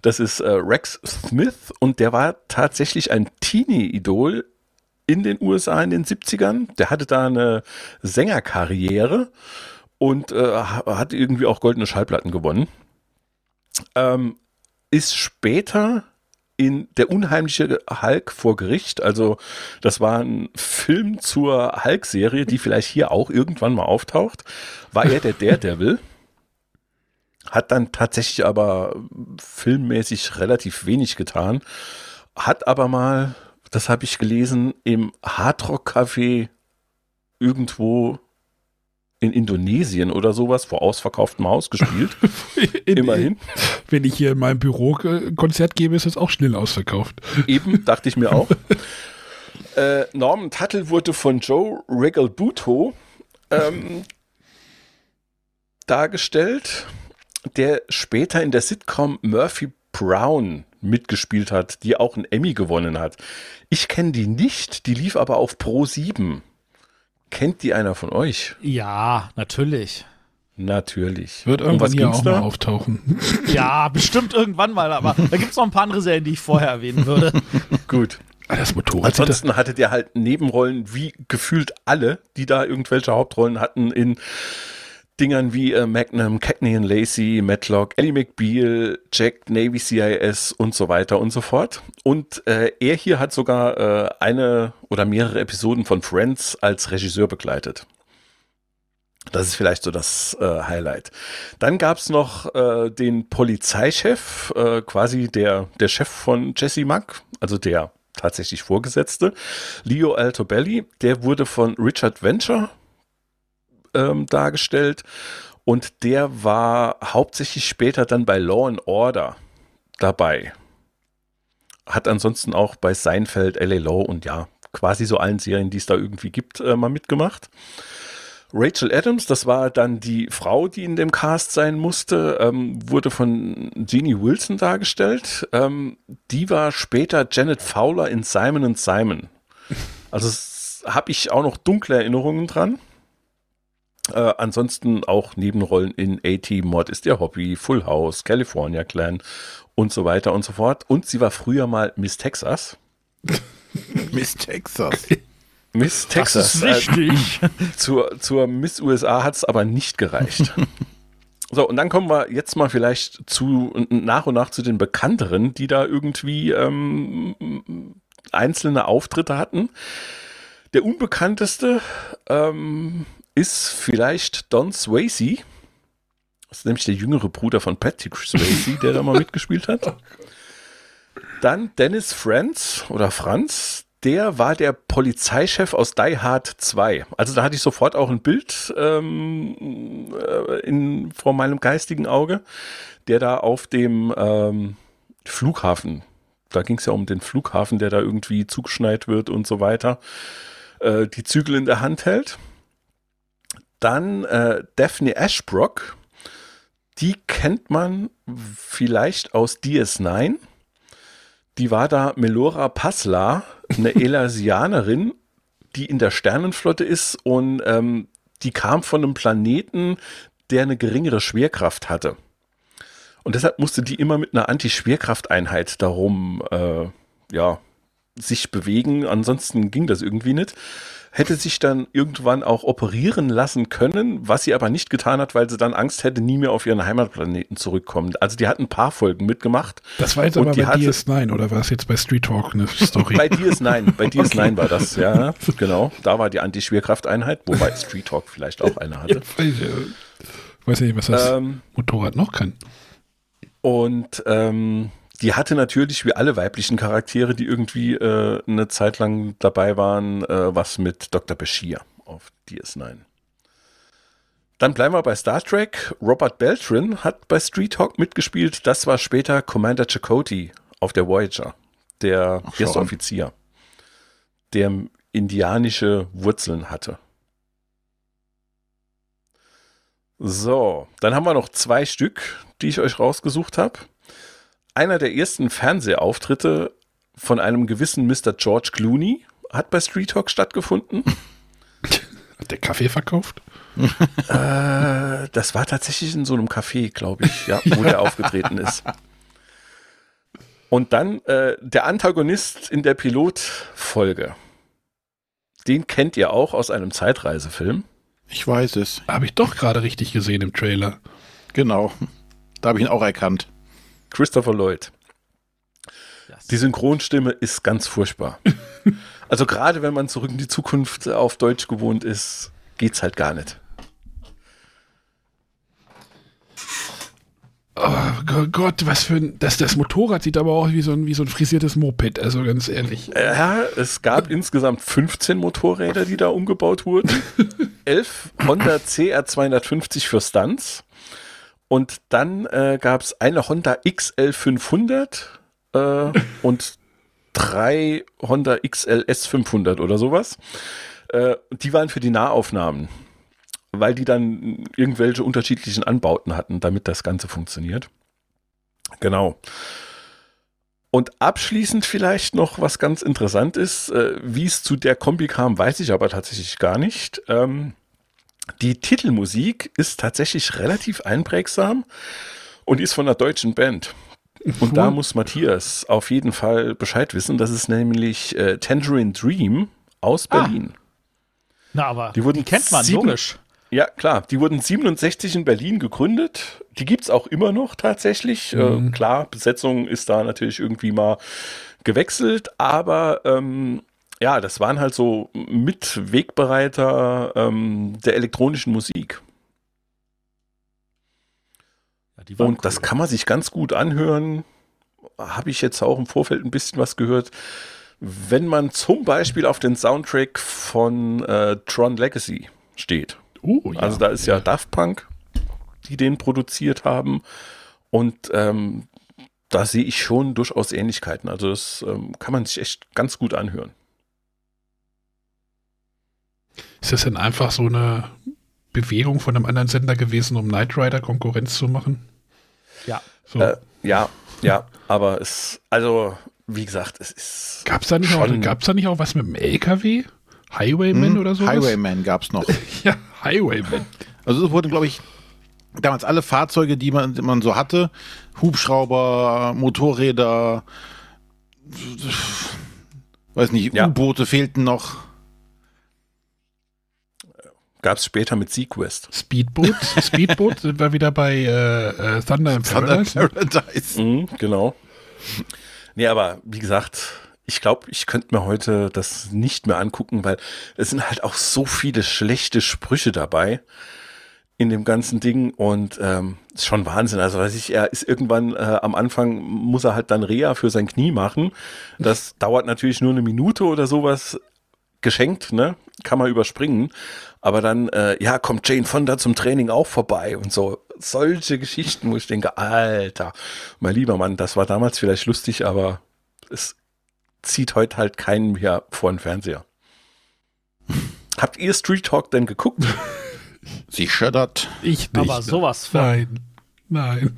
das ist äh, Rex Smith und der war tatsächlich ein Teenie-Idol in den USA in den 70ern. Der hatte da eine Sängerkarriere und äh, ha- hat irgendwie auch goldene Schallplatten gewonnen. Ähm, ist später in Der unheimliche Hulk vor Gericht, also das war ein Film zur Hulk-Serie, die vielleicht hier auch irgendwann mal auftaucht, war er der Daredevil. Hat dann tatsächlich aber filmmäßig relativ wenig getan. Hat aber mal, das habe ich gelesen, im Hardrock-Café irgendwo in Indonesien oder sowas vor ausverkauftem Haus gespielt. In- Immerhin. Wenn ich hier in meinem Büro äh, Konzert gebe, ist es auch schnell ausverkauft. Eben, dachte ich mir auch. äh, Norman Tuttle wurde von Joe Regalbuto ähm, dargestellt, der später in der Sitcom Murphy Brown mitgespielt hat, die auch einen Emmy gewonnen hat. Ich kenne die nicht, die lief aber auf Pro 7. Kennt die einer von euch? Ja, natürlich. Natürlich. Wird irgendwann hier auch mal auftauchen. Ja, bestimmt irgendwann mal, aber da gibt es noch ein paar andere Serien, die ich vorher erwähnen würde. Gut. Ah, das Motorrad. das- Ansonsten hattet ihr halt Nebenrollen wie gefühlt alle, die da irgendwelche Hauptrollen hatten in Dingern wie äh, Magnum, Cagney and Lacey, Matlock, Ellie McBeal, Jack, Navy CIS und so weiter und so fort. Und äh, er hier hat sogar äh, eine oder mehrere Episoden von Friends als Regisseur begleitet. Das ist vielleicht so das äh, Highlight. Dann gab's noch äh, den Polizeichef, äh, quasi der, der Chef von Jesse Mack, also der tatsächlich Vorgesetzte, Leo Altobelli. Der wurde von Richard Venture ähm, dargestellt und der war hauptsächlich später dann bei Law and Order dabei. Hat ansonsten auch bei Seinfeld, LA Law und ja, quasi so allen Serien, die es da irgendwie gibt, äh, mal mitgemacht. Rachel Adams, das war dann die Frau, die in dem Cast sein musste, ähm, wurde von Jeannie Wilson dargestellt. Ähm, die war später Janet Fowler in Simon Simon. Also habe ich auch noch dunkle Erinnerungen dran. Äh, ansonsten auch Nebenrollen in A-Team, Mod ist ihr Hobby, Full House, California Clan und so weiter und so fort. Und sie war früher mal Miss Texas. Miss Texas. Miss Texas. äh, wichtig. zur, zur Miss USA hat es aber nicht gereicht. so, und dann kommen wir jetzt mal vielleicht zu nach und nach zu den bekannteren, die da irgendwie ähm, einzelne Auftritte hatten. Der unbekannteste ähm, ist vielleicht Don Swayze. Das ist nämlich der jüngere Bruder von Patrick Swayze, der da mal mitgespielt hat. Dann Dennis Franz oder Franz, der war der Polizeichef aus Die Hard 2. Also da hatte ich sofort auch ein Bild ähm, äh, in, vor meinem geistigen Auge, der da auf dem ähm, Flughafen, da ging es ja um den Flughafen, der da irgendwie zugeschneit wird und so weiter, äh, die Zügel in der Hand hält. Dann äh, Daphne Ashbrook, die kennt man vielleicht aus DS9 die war da Melora Pasla, eine Elasianerin, die in der Sternenflotte ist und ähm, die kam von einem Planeten, der eine geringere Schwerkraft hatte. Und deshalb musste die immer mit einer Anti-Schwerkrafteinheit darum, äh, ja, sich bewegen. Ansonsten ging das irgendwie nicht. Hätte sich dann irgendwann auch operieren lassen können, was sie aber nicht getan hat, weil sie dann Angst hätte, nie mehr auf ihren Heimatplaneten zurückkommen. Also die hat ein paar Folgen mitgemacht. Das war jetzt aber die bei hatte- DS9 oder war es jetzt bei Street Talk eine Story? Bei DS9, bei DS9 war das, ja, genau. Da war die Anti-Schwerkrafteinheit, wobei Street Talk vielleicht auch eine hatte. ich, weiß nicht, was das Ähm, Motorrad noch kann. und ähm, die hatte natürlich, wie alle weiblichen Charaktere, die irgendwie äh, eine Zeit lang dabei waren, äh, was mit Dr. Bashir auf DS9. Dann bleiben wir bei Star Trek. Robert Beltran hat bei Street Talk mitgespielt. Das war später Commander Chakotay auf der Voyager, der Ach, erste an. Offizier, der indianische Wurzeln hatte. So, dann haben wir noch zwei Stück, die ich euch rausgesucht habe. Einer der ersten Fernsehauftritte von einem gewissen Mr. George Clooney hat bei Street Talk stattgefunden. Hat der Kaffee verkauft? Äh, das war tatsächlich in so einem Café, glaube ich, ja, wo der aufgetreten ist. Und dann äh, der Antagonist in der Pilotfolge. Den kennt ihr auch aus einem Zeitreisefilm. Ich weiß es. Habe ich doch gerade richtig gesehen im Trailer. Genau. Da habe ich ihn auch erkannt. Christopher Lloyd. Die Synchronstimme ist ganz furchtbar. Also gerade wenn man zurück in die Zukunft auf Deutsch gewohnt ist, geht's halt gar nicht. Oh Go- Gott, was für ein. Das, das Motorrad sieht aber auch wie so ein, wie so ein frisiertes Moped, also ganz ehrlich. Ja, es gab insgesamt 15 Motorräder, die da umgebaut wurden. 11 Honda CR250 für Stunts. Und dann äh, gab es eine Honda XL500 äh, und drei Honda XLS 500 oder sowas. Äh, die waren für die Nahaufnahmen, weil die dann irgendwelche unterschiedlichen Anbauten hatten, damit das Ganze funktioniert. Genau. Und abschließend vielleicht noch was ganz interessant ist, äh, wie es zu der Kombi kam, weiß ich aber tatsächlich gar nicht. Ähm, die Titelmusik ist tatsächlich relativ einprägsam und die ist von einer deutschen Band. Und da muss Matthias auf jeden Fall Bescheid wissen. Das ist nämlich äh, Tangerine Dream aus Ah. Berlin. Na, aber Die wurden kennt man, sieben- logisch. Ja, klar. Die wurden 67 in Berlin gegründet. Die gibt's auch immer noch tatsächlich. Äh, klar, Besetzung ist da natürlich irgendwie mal gewechselt, aber ähm, ja, das waren halt so Mitwegbereiter ähm, der elektronischen Musik. Ja, Und das kann man sich ganz gut anhören. Habe ich jetzt auch im Vorfeld ein bisschen was gehört. Wenn man zum Beispiel auf den Soundtrack von äh, Tron Legacy steht. Oh, ja. Also da ist ja Daft Punk, die den produziert haben. Und ähm, da sehe ich schon durchaus Ähnlichkeiten. Also das ähm, kann man sich echt ganz gut anhören. Ist das denn einfach so eine Bewegung von einem anderen Sender gewesen, um Knight Rider Konkurrenz zu machen? Ja. So. Äh, ja, ja, aber es, also wie gesagt, es ist gab's da, nicht auch, schon- gab's da nicht auch was mit dem LKW? Highwayman Hm, oder so? Highwayman gab's noch. Ja, Highwayman. Also es wurden, glaube ich, damals alle Fahrzeuge, die man, die man so hatte, Hubschrauber, Motorräder, weiß nicht, Ja. U-Boote fehlten noch. Gab es später mit Sequest. Speedboat. Speedboat sind wir wieder bei äh, äh, Thunder in Thunder Paradise. Paradise. Mhm, genau. Nee, aber wie gesagt, ich glaube, ich könnte mir heute das nicht mehr angucken, weil es sind halt auch so viele schlechte Sprüche dabei in dem ganzen Ding und ähm, ist schon Wahnsinn. Also weiß ich, er ist irgendwann äh, am Anfang muss er halt dann Reha für sein Knie machen. Das dauert natürlich nur eine Minute oder sowas geschenkt, ne? Kann man überspringen. Aber dann, äh, ja, kommt Jane Fonda zum Training auch vorbei und so. Solche Geschichten, wo ich denke, Alter, mein lieber Mann, das war damals vielleicht lustig, aber es zieht heute halt keinen mehr vor den Fernseher. Habt ihr Street Talk denn geguckt? Sie schöttert. Ich nicht. Aber sowas von. Nein. Nein.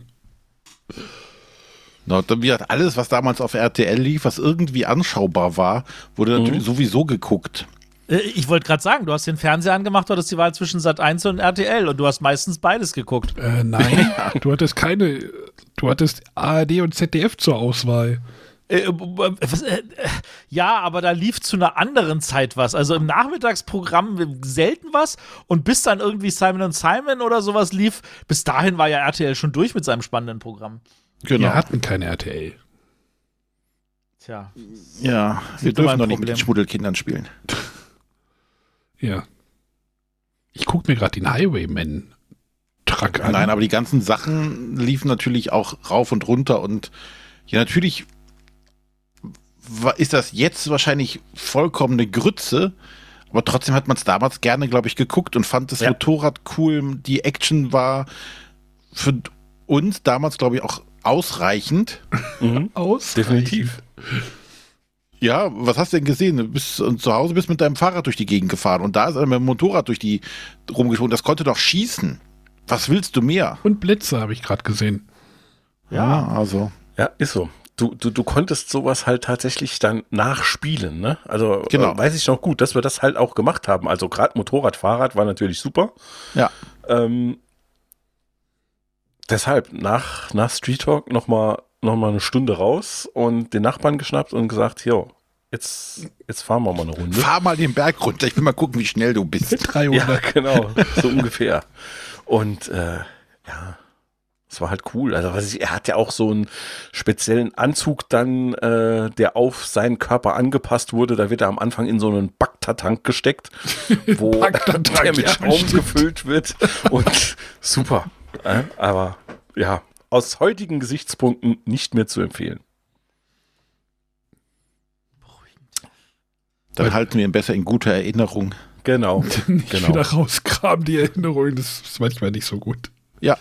Na, dann, gesagt, alles, was damals auf RTL lief, was irgendwie anschaubar war, wurde natürlich sowieso geguckt. Äh, Ich wollte gerade sagen, du hast den Fernseher angemacht, du hattest die Wahl zwischen Sat 1 und RTL und du hast meistens beides geguckt. Äh, nein. Du hattest keine. Du hattest ARD und ZDF zur Auswahl. Äh, äh, was, ja, aber da lief zu einer anderen Zeit was. Also im Nachmittagsprogramm selten was und bis dann irgendwie Simon Simon oder sowas lief, bis dahin war ja RTL schon durch mit seinem spannenden Programm. Genau. Wir hatten keine RTL. Tja. ja, wir dürfen doch nicht mit den Schmuddelkindern spielen. Ja. Ich gucke mir gerade den Highwayman-Truck an. Nein, aber die ganzen Sachen liefen natürlich auch rauf und runter und ja, natürlich ist das jetzt wahrscheinlich vollkommene Grütze, aber trotzdem hat man es damals gerne, glaube ich, geguckt und fand das Ja. Motorrad cool. Die Action war für uns damals, glaube ich, auch ausreichend. Mhm, aus. definitiv. Ja, was hast du denn gesehen? Du bist äh, zu Hause bist mit deinem Fahrrad durch die Gegend gefahren und da ist einer mit dem Motorrad durch die rumgesprungen. Das konnte doch schießen. Was willst du mehr? Und Blitze habe ich gerade gesehen. Ja, also. Ja, ist so. Du, du, du konntest sowas halt tatsächlich dann nachspielen, ne? Also Genau. äh, weiß ich noch gut, dass wir das halt auch gemacht haben. Also gerade Motorrad, Fahrrad war natürlich super. Ja. Ähm, deshalb nach, nach Street Talk nochmal noch mal eine Stunde raus und den Nachbarn geschnappt und gesagt, jo, jetzt, jetzt fahren wir mal eine Runde. Fahr mal den Berg runter. Ich will mal gucken, wie schnell du bist. 300. Ja, genau, so ungefähr. Und äh, ja, es war halt cool. Also was ich, er hat ja auch so einen speziellen Anzug dann, äh, der auf seinen Körper angepasst wurde. Da wird er am Anfang in so einen Bakta-Tank gesteckt, wo der mit Schaum gefüllt wird. Und super. Äh, aber ja, aus heutigen Gesichtspunkten nicht mehr zu empfehlen. Dann halten wir ihn besser in guter Erinnerung. Genau, Nicht genau. wieder rauskramen, die Erinnerungen. Das ist manchmal nicht so gut. Ja.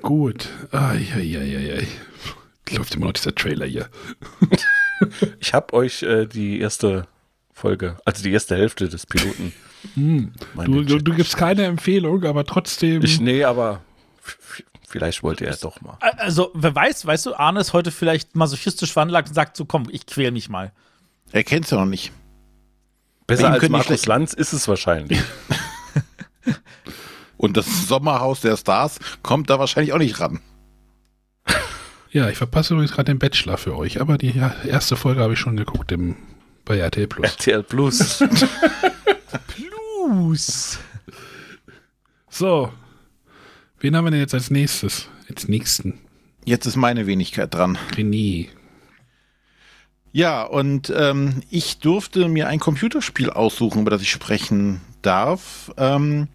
Gut. Eieieiei. Läuft immer noch dieser Trailer hier. Ich habe euch äh, die erste Folge, also die erste Hälfte des Piloten. Hm. Du, du, du gibst keine Empfehlung, aber trotzdem. Ich, nee, aber vielleicht wollte er doch mal. Also, wer weiß, weißt du, Arne ist heute vielleicht masochistisch veranlagt und sagt so, komm, ich quäl mich mal. Er kennt ja noch nicht. Besser als Markus Lanz ist es wahrscheinlich. Und das Sommerhaus der Stars kommt da wahrscheinlich auch nicht ran. Ja, ich verpasse übrigens gerade den Bachelor für euch, aber die ja, erste Folge habe ich schon geguckt im, bei RTL Plus. RTL Plus. Plus. So. Wen haben wir denn jetzt als nächstes? Als nächsten. Jetzt ist meine Wenigkeit dran. René. Ja, und ähm, ich durfte mir ein Computerspiel aussuchen, über das ich sprechen darf. Ähm,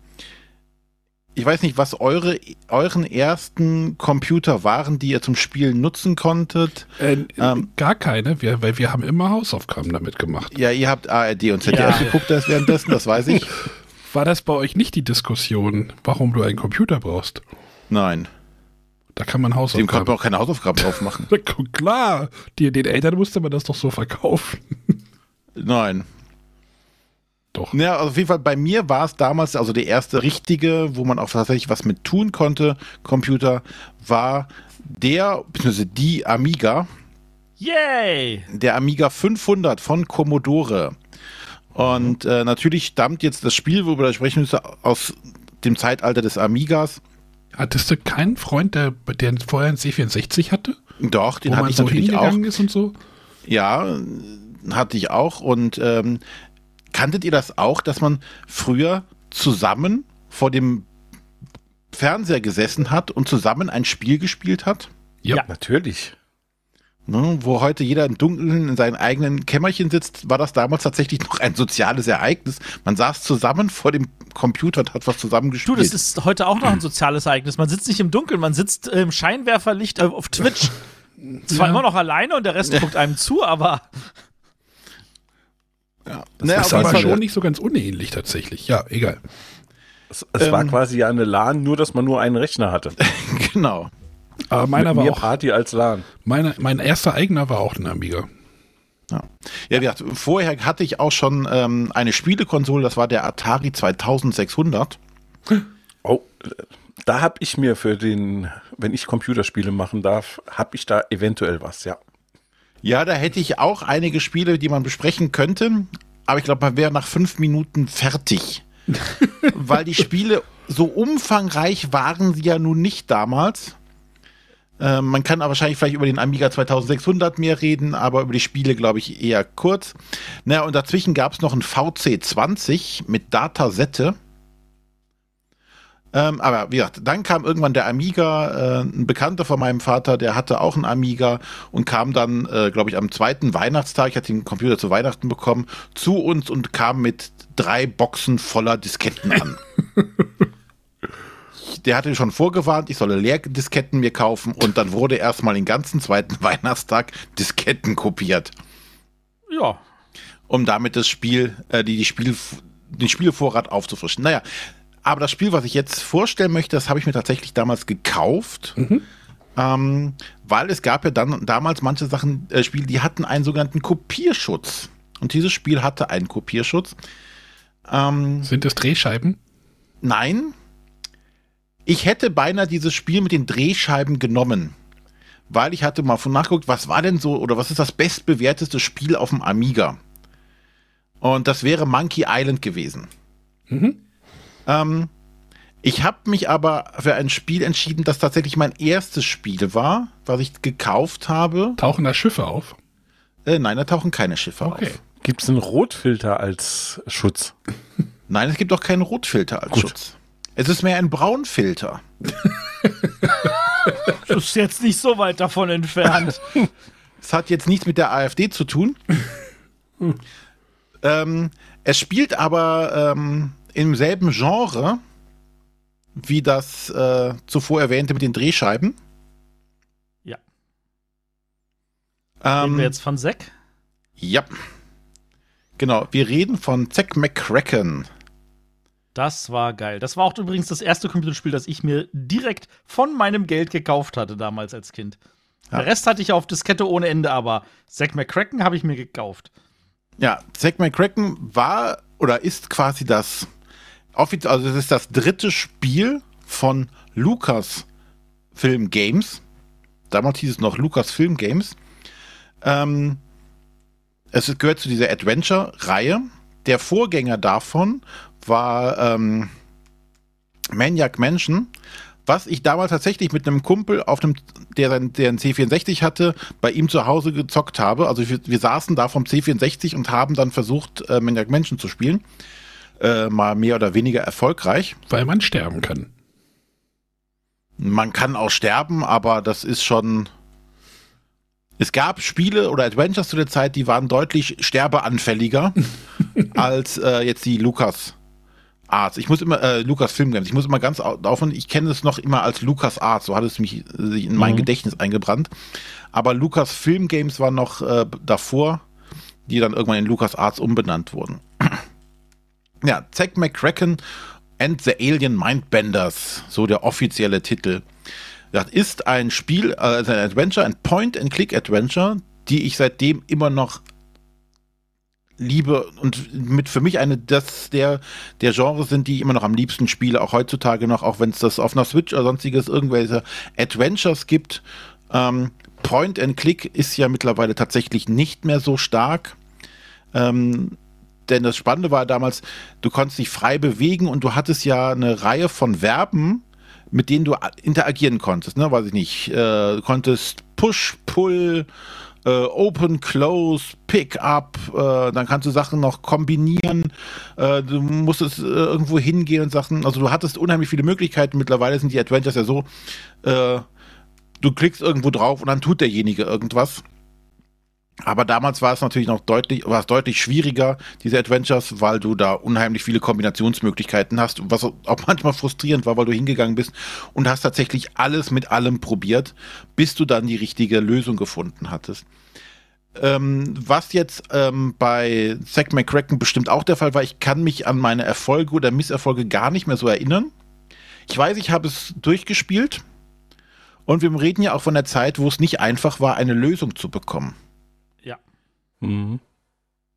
ich weiß nicht, was eure euren ersten Computer waren, die ihr zum Spielen nutzen konntet. Äh, Ähm. gar keine, wir, weil wir haben immer Hausaufgaben damit gemacht. Ja, ihr habt ARD und ZDF Ja. geguckt das währenddessen, das weiß ich. War das bei euch nicht die Diskussion, warum du einen Computer brauchst? Nein, Da kann man dem konnte man Hausaufgaben. auch keine Hausaufgaben drauf machen. Klar, die, den Eltern musste man das doch so verkaufen. Nein. Doch. Ja, also auf jeden Fall bei mir war es damals, also der erste richtige, wo man auch tatsächlich was mit tun konnte, Computer, war der, beziehungsweise die Amiga, Yay! der Amiga 500 von Commodore. Und äh, natürlich stammt jetzt das Spiel, worüber wir sprechen müssen, aus dem Zeitalter des Amigas. Hattest du keinen Freund, der, der vorher einen C64 hatte? Doch, den wo hatte man ich so natürlich auch. hingegangen ist und so? Ja, hatte ich auch. Und ähm, kanntet ihr das auch, dass man früher zusammen vor dem Fernseher gesessen hat und zusammen ein Spiel gespielt hat? Ja. Ja. Natürlich. Ne, wo heute jeder im Dunkeln in seinem eigenen Kämmerchen sitzt, war das damals tatsächlich noch ein soziales Ereignis. Man saß zusammen vor dem Computer und hat was zusammen Du, gespielt. das ist heute auch noch ein soziales Ereignis. Man sitzt nicht im Dunkeln, man sitzt im Scheinwerferlicht äh, auf Twitch. Zwar Ja. immer noch alleine und der Rest guckt einem zu, aber ja. das Ne, ist war Fall, schon nicht so ganz unähnlich tatsächlich. Ja, egal. Es, es war Ähm. quasi ja eine LAN, nur dass man nur einen Rechner hatte. genau. Aber meiner war auch, Party als LAN. meine, mein erster eigener war auch ein Amiga. Ja, ja wie gesagt, vorher hatte ich auch schon ähm, eine Spielekonsole, das war der Atari 2600. Oh, da habe ich mir für den, wenn ich Computerspiele machen darf, habe ich da eventuell was, ja. Ja, da hätte ich auch einige Spiele, die man besprechen könnte, aber ich glaube, man wäre nach fünf Minuten fertig. Weil die Spiele so umfangreich waren sie ja nun nicht damals. Ähm, man kann aber wahrscheinlich vielleicht über den Amiga 2600 mehr reden, aber über die Spiele glaube ich eher kurz. Na, und dazwischen gab es noch ein VC20 mit Datasette. Ähm, aber wie gesagt, dann kam irgendwann der Amiga, äh, ein Bekannter von meinem Vater, der hatte auch einen Amiga und kam dann, äh, glaube ich, am zweiten Weihnachtstag, ich hatte den Computer zu Weihnachten bekommen, zu uns und kam mit drei Boxen voller Disketten an. der hatte schon vorgewarnt, ich solle Leerdisketten mir kaufen und dann wurde erstmal den ganzen zweiten Weihnachtstag Disketten kopiert, ja. um damit das Spiel, äh, die, die Spiel, den Spielvorrat aufzufrischen. Naja, aber das Spiel, was ich jetzt vorstellen möchte, das habe ich mir tatsächlich damals gekauft. Ähm, weil es gab ja dann damals manche Sachen, äh, Spiele, die hatten einen sogenannten Kopierschutz. Und dieses Spiel hatte einen Kopierschutz. Ähm, Sind das Drehscheiben? Nein. Ich hätte beinahe dieses Spiel mit den Drehscheiben genommen. Weil ich hatte mal von nachgeguckt, was war denn so, oder was ist das bestbewerteste Spiel auf dem Amiga? Und das wäre Monkey Island gewesen. Ähm, ich habe mich aber für ein Spiel entschieden, das tatsächlich mein erstes Spiel war, was ich gekauft habe. Tauchen da Schiffe auf? Äh, nein, da tauchen keine Schiffe Okay. auf. Gibt es einen Rotfilter als Schutz? Nein, es gibt auch keinen Rotfilter als Gut. Schutz. Es ist mehr ein Braunfilter. Das ist jetzt nicht so weit davon entfernt. Es hat jetzt nichts mit der AfD zu tun. ähm, es spielt aber ähm, im selben Genre wie das äh, zuvor erwähnte mit den Drehscheiben. Ja. Reden Ähm, wir jetzt von Zack? ja. Genau, wir reden von Zack McCracken. Das war geil. Das war auch übrigens das erste Computerspiel, das ich mir direkt von meinem Geld gekauft hatte damals als Kind. Ja. Der Rest hatte ich auf Diskette ohne Ende, aber Zack McCracken habe ich mir gekauft. Ja, Zack McCracken war oder ist quasi das offiziell, also das ist das dritte Spiel von Lucas Film Games. Damals hieß es noch Lucas Film Games. Ähm, es gehört zu dieser Adventure-Reihe. Der Vorgänger davon war ähm, Maniac Mansion. was ich damals tatsächlich mit einem Kumpel auf dem, der, sein- der einen C64 hatte, bei ihm zu Hause gezockt habe. Also wir, wir saßen da vom C64 und haben dann versucht, äh, Maniac Mansion zu spielen. Äh, mal mehr oder weniger erfolgreich. Weil man sterben kann. Man kann auch sterben, aber das ist schon. Es gab Spiele oder Adventures zu der Zeit, die waren deutlich sterbeanfälliger als äh, jetzt die Lucas Arts. Ich muss immer, äh, Lucas Film Games, ich muss immer ganz au- aufhören, ich kenne es noch immer als Lucas Arts, so hat es mich äh, sich in mein Mhm. Gedächtnis eingebrannt. Aber Lucas Film Games war noch äh, davor, die dann irgendwann in Lucas Arts umbenannt wurden. ja, Zack McCracken and the Alien Mindbenders, so der offizielle Titel. Das ist ein Spiel, also ein Adventure, ein Point-and-Click-Adventure, die ich seitdem immer noch liebe und mit für mich eine das der der Genres sind, die ich immer noch am liebsten spiele, auch heutzutage noch, auch wenn es das auf einer Switch oder sonstiges irgendwelche Adventures gibt. Ähm, Point and Click ist ja mittlerweile tatsächlich nicht mehr so stark. Ähm, denn das Spannende war damals, du konntest dich frei bewegen und du hattest ja eine Reihe von Verben, mit denen du interagieren konntest. Ne? Weiß ich nicht. Äh, du konntest Push, Pull, äh, Open, Close, Pick Up. Äh, dann kannst du Sachen noch kombinieren. Äh, du musstest äh, irgendwo hingehen und Sachen. Also du hattest unheimlich viele Möglichkeiten. Mittlerweile sind die Adventures ja so, äh, du klickst irgendwo drauf und dann tut derjenige irgendwas. Aber damals war es natürlich noch deutlich, war es deutlich schwieriger, diese Adventures, weil du da unheimlich viele Kombinationsmöglichkeiten hast, was auch manchmal frustrierend war, weil du hingegangen bist und hast tatsächlich alles mit allem probiert, bis du dann die richtige Lösung gefunden hattest. Ähm, was jetzt ähm, bei Zack McCracken bestimmt auch der Fall war, ich kann mich an meine Erfolge oder Misserfolge gar nicht mehr so erinnern. Ich weiß, ich habe es durchgespielt und wir reden ja auch von der Zeit, wo es nicht einfach war, eine Lösung zu bekommen. Mhm.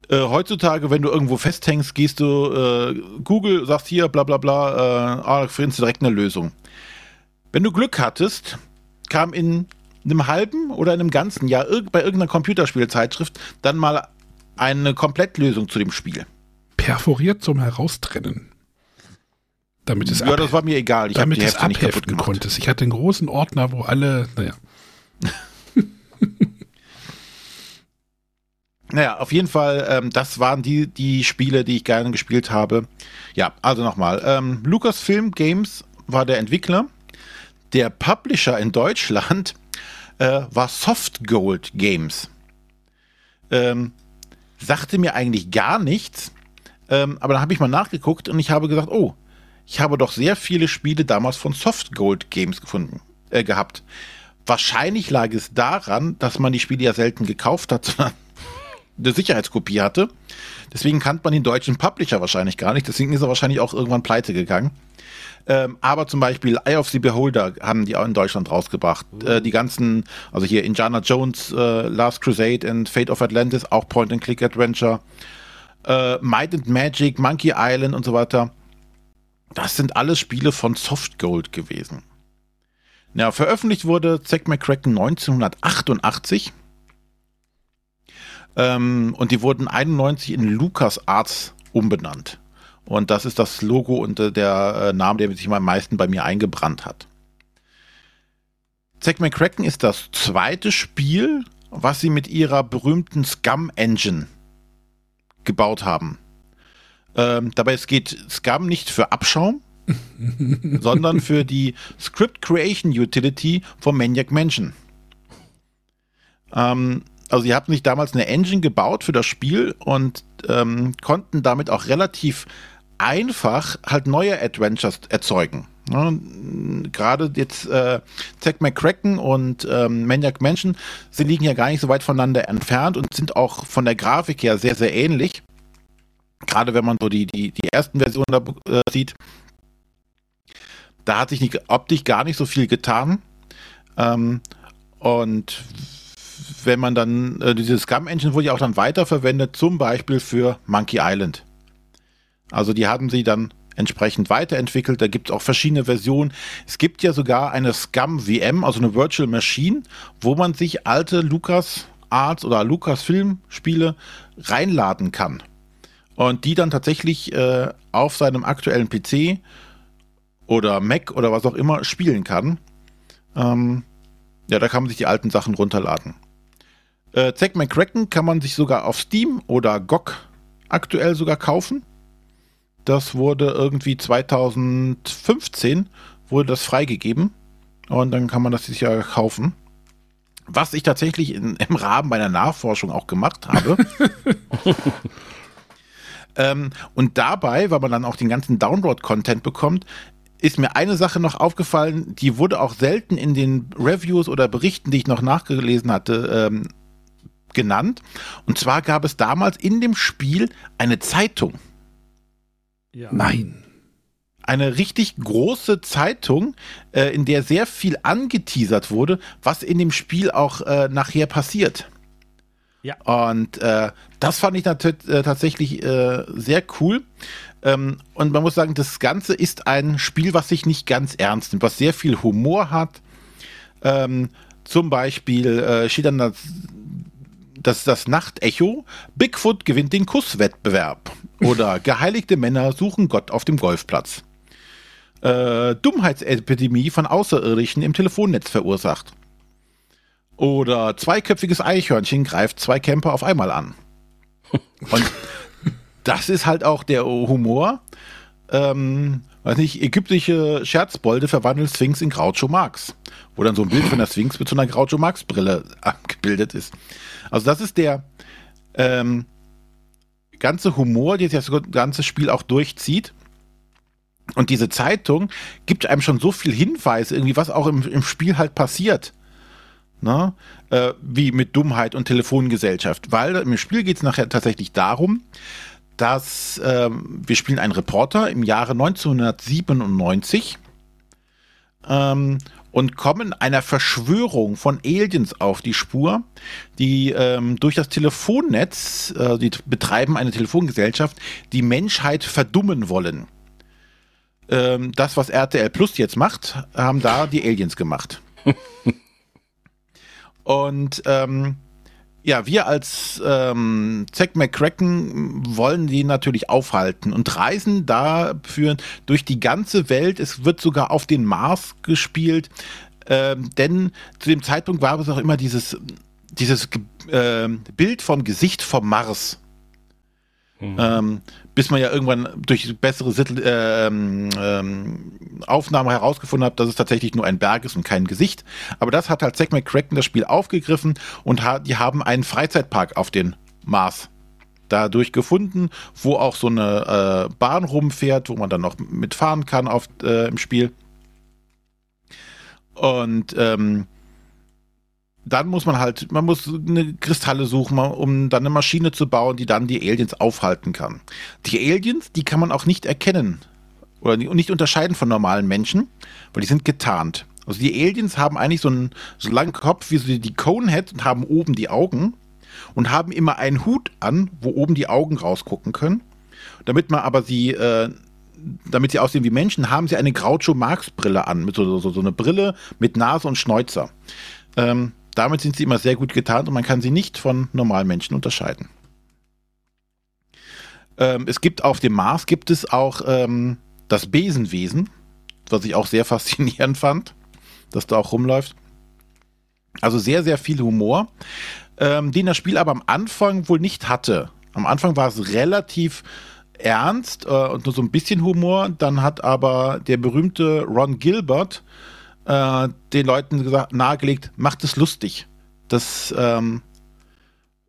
Äh, heutzutage, wenn du irgendwo festhängst, gehst du äh, Google, sagst hier, bla bla bla, äh, ah, findest du direkt eine Lösung. Wenn du Glück hattest, kam in einem halben oder in einem ganzen Jahr irg bei irgendeiner Computerspielzeitschrift dann mal eine Komplettlösung zu dem Spiel. Perforiert zum Heraustrennen. Damit es, ja, das war mir egal. Ich habe damit es abheften konntest. Ich hatte einen großen Ordner, wo alle, naja. Naja, auf jeden Fall, ähm, das waren die, die Spiele, die ich gerne gespielt habe. Ja, also nochmal. Ähm, Lucasfilm Games war der Entwickler. Der Publisher in Deutschland äh, war Soft Gold Games. Ähm, sagte mir eigentlich gar nichts. Ähm, aber dann habe ich mal nachgeguckt und ich habe gesagt, oh, ich habe doch sehr viele Spiele damals von Soft Gold Games gefunden, äh, gehabt. Wahrscheinlich lag es daran, dass man die Spiele ja selten gekauft hat, sondern eine Sicherheitskopie hatte. Deswegen kannte man den deutschen Publisher wahrscheinlich gar nicht. Deswegen ist er wahrscheinlich auch irgendwann pleite gegangen. Ähm, aber zum Beispiel Eye of the Beholder haben die auch in Deutschland rausgebracht. Äh, die ganzen, also hier Indiana Jones, äh, Last Crusade und Fate of Atlantis, auch Point-and-Click-Adventure. Äh, Might and Magic, Monkey Island und so weiter. Das sind alles Spiele von Soft Gold gewesen. Ja, veröffentlicht wurde Zack McCracken 1988. Ähm, und die wurden 91 in Lucas Arts umbenannt. Und das ist das Logo und äh, der äh, Name, der sich am meisten bei mir eingebrannt hat. Zack McCracken ist das zweite Spiel, was sie mit ihrer berühmten Scum Engine gebaut haben. Ähm, dabei es geht Scum nicht für Abschaum, sondern für die Script Creation Utility von Maniac Mansion. Ähm, also sie haben sich damals eine Engine gebaut für das Spiel und ähm, konnten damit auch relativ einfach halt neue Adventures erzeugen. Ne? Gerade jetzt äh, Zack McCracken und ähm, Maniac Mansion, sie liegen ja gar nicht so weit voneinander entfernt und sind auch von der Grafik her sehr, sehr ähnlich. Gerade wenn man so die, die, die ersten Versionen da äh, sieht, da hat sich die Optik gar nicht so viel getan. Ähm, und wenn man dann, äh, diese Scum Engine wurde ja auch dann weiterverwendet, zum Beispiel für Monkey Island. Also die haben sie dann entsprechend weiterentwickelt. Da gibt es auch verschiedene Versionen. Es gibt ja sogar eine Scum VM, also eine Virtual Machine, wo man sich alte Lucas Arts oder Lucas Film Spiele reinladen kann. Und die dann tatsächlich äh, auf seinem aktuellen PC oder Mac oder was auch immer spielen kann. Ähm, ja, da kann man sich die alten Sachen runterladen. Äh, Zack McCracken kann man sich sogar auf Steam oder GOG aktuell sogar kaufen. Das wurde irgendwie 2015 wurde das freigegeben und dann kann man das sich ja kaufen. Was ich tatsächlich in, im Rahmen meiner Nachforschung auch gemacht habe. ähm, und dabei, weil man dann auch den ganzen Download-Content bekommt, ist mir eine Sache noch aufgefallen, die wurde auch selten in den Reviews oder Berichten, die ich noch nachgelesen hatte, ähm, genannt. Und zwar gab es damals in dem Spiel eine Zeitung. Ja. Nein. Eine richtig große Zeitung, äh, in der sehr viel angeteasert wurde, was in dem Spiel auch äh, nachher passiert. Ja. Und äh, das fand ich äh, tatsächlich äh, sehr cool. Ähm, und man muss sagen, das Ganze ist ein Spiel, was sich nicht ganz ernst nimmt, was sehr viel Humor hat. Ähm, zum Beispiel äh, steht dann das, das, das Nachtecho, Bigfoot gewinnt den Kusswettbewerb. Oder geheiligte Männer suchen Gott auf dem Golfplatz. Äh, Dummheitsepidemie von Außerirdischen im Telefonnetz verursacht. Oder zweiköpfiges Eichhörnchen greift zwei Camper auf einmal an. Und das ist halt auch der Humor. Ähm, weiß nicht, ägyptische Scherzbolde verwandelt Sphinx in Groucho Marx. Wo dann so ein Bild von der Sphinx mit so einer Groucho Marx Brille abgebildet ist. Also das ist der ähm, ganze Humor, der das ganze Spiel auch durchzieht. Und diese Zeitung gibt einem schon so viel Hinweis, irgendwie, was auch im, im Spiel halt passiert. Ne? Äh, wie mit Dummheit und Telefongesellschaft. Weil im Spiel geht es nachher tatsächlich darum, dass äh, wir spielen einen Reporter im Jahre 1997 ähm, und kommen einer Verschwörung von Aliens auf die Spur, die ähm, durch das Telefonnetz, äh, die betreiben eine Telefongesellschaft, die Menschheit verdummen wollen. Ähm, das, was RTL Plus jetzt macht, haben da die Aliens gemacht. Und ähm, ja, wir als ähm, Zack McCracken wollen die natürlich aufhalten und reisen dafür durch die ganze Welt. Es wird sogar auf den Mars gespielt, ähm, denn zu dem Zeitpunkt war es auch immer dieses, dieses äh, Bild vom Gesicht vom Mars. Mhm. Ähm, bis man ja irgendwann durch bessere Sittel, äh, ähm, Aufnahme herausgefunden hat, dass es tatsächlich nur ein Berg ist und kein Gesicht. Aber das hat halt Zack McCracken das Spiel aufgegriffen und ha die haben einen Freizeitpark auf den Mars dadurch gefunden, wo auch so eine äh, Bahn rumfährt, wo man dann noch mitfahren kann auf, äh, im Spiel. Und ähm, dann muss man halt, man muss eine Kristalle suchen, um dann eine Maschine zu bauen, die dann die Aliens aufhalten kann. Die Aliens, die kann man auch nicht erkennen oder nicht unterscheiden von normalen Menschen, weil die sind getarnt. Also die Aliens haben eigentlich so einen so langen Kopf wie so die Conehead und haben oben die Augen und haben immer einen Hut an, wo oben die Augen rausgucken können. Damit man aber sie, äh, damit sie aussehen wie Menschen, haben sie eine Groucho Marx Brille an, mit so, so, so eine Brille mit Nase und Schnäuzer. Ähm, damit sind sie immer sehr gut getarnt und man kann sie nicht von normalen Menschen unterscheiden. Ähm, es gibt auf dem Mars gibt es auch ähm, das Besenwesen, was ich auch sehr faszinierend fand, dass da auch rumläuft. Also sehr, sehr viel Humor, ähm, den das Spiel aber am Anfang wohl nicht hatte. Am Anfang war es relativ ernst äh, und nur so ein bisschen Humor. Dann hat aber der berühmte Ron Gilbert äh, den Leuten gesagt, nahegelegt, macht es lustig. Das ähm,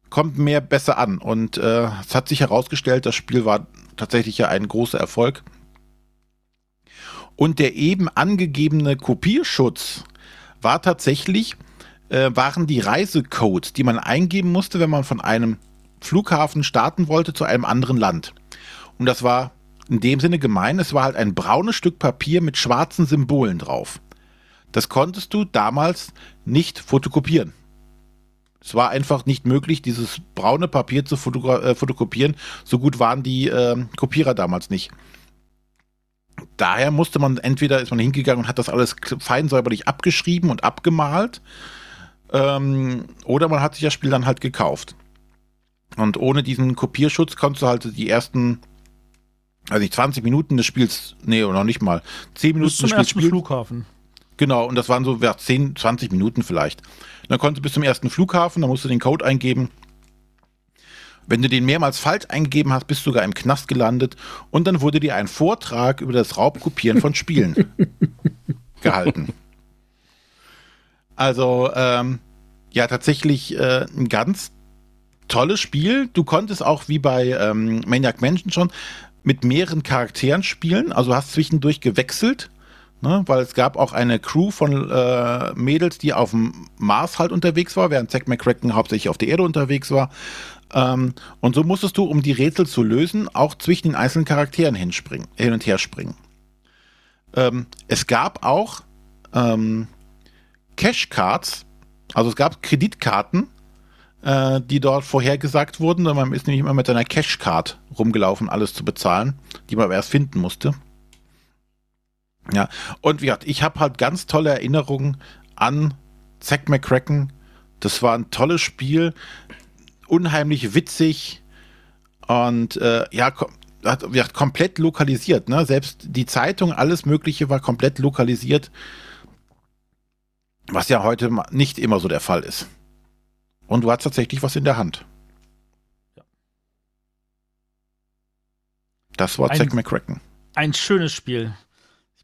kommt mehr besser an. Und äh, es hat sich herausgestellt, das Spiel war tatsächlich ja ein großer Erfolg. Und der eben angegebene Kopierschutz war tatsächlich, äh, waren die Reisecodes, die man eingeben musste, wenn man von einem Flughafen starten wollte zu einem anderen Land. Und das war in dem Sinne gemein, es war halt ein braunes Stück Papier mit schwarzen Symbolen drauf. Das konntest du damals nicht fotokopieren. Es war einfach nicht möglich, dieses braune Papier zu äh, fotokopieren. So gut waren die äh, Kopierer damals nicht. Daher musste man entweder ist man hingegangen und hat das alles fein säuberlich abgeschrieben und abgemalt, ähm, oder man hat sich das Spiel dann halt gekauft. Und ohne diesen Kopierschutz konntest du halt die ersten also nicht 20 Minuten des Spiels, nee, noch nicht mal. 10 Minuten Bis zum des Spiels ersten spielt. Flughafen. Genau, und das waren so ja, 10, 20 Minuten vielleicht. Dann konntest du bis zum ersten Flughafen, da musst du den Code eingeben. Wenn du den mehrmals falsch eingegeben hast, bist du sogar im Knast gelandet und dann wurde dir ein Vortrag über das Raubkopieren von Spielen gehalten. Also, ähm, ja, tatsächlich äh, ein ganz tolles Spiel. Du konntest auch wie bei ähm, Maniac Mansion schon mit mehreren Charakteren spielen. Also hast zwischendurch gewechselt, ne? weil es gab auch eine Crew von äh, Mädels, die auf dem Mars halt unterwegs war, während Zack McCracken hauptsächlich auf der Erde unterwegs war. Ähm, und so musstest du, um die Rätsel zu lösen, auch zwischen den einzelnen Charakteren hinspringen, hin und her springen. Ähm, es gab auch ähm, Cashcards, also es gab Kreditkarten, äh, die dort vorhergesagt wurden. Man ist nämlich immer mit seiner Cashcard rumgelaufen, alles zu bezahlen, die man aber erst finden musste. Ja, und wie gesagt, ich habe halt ganz tolle Erinnerungen an Zack McCracken. Das war ein tolles Spiel, unheimlich witzig und äh, ja, kom hat, wie gesagt, komplett lokalisiert. Ne? Selbst die Zeitung, alles Mögliche war komplett lokalisiert, was ja heute nicht immer so der Fall ist. Und du hast tatsächlich was in der Hand. Das war Ein- Zack McCracken. Ein schönes Spiel.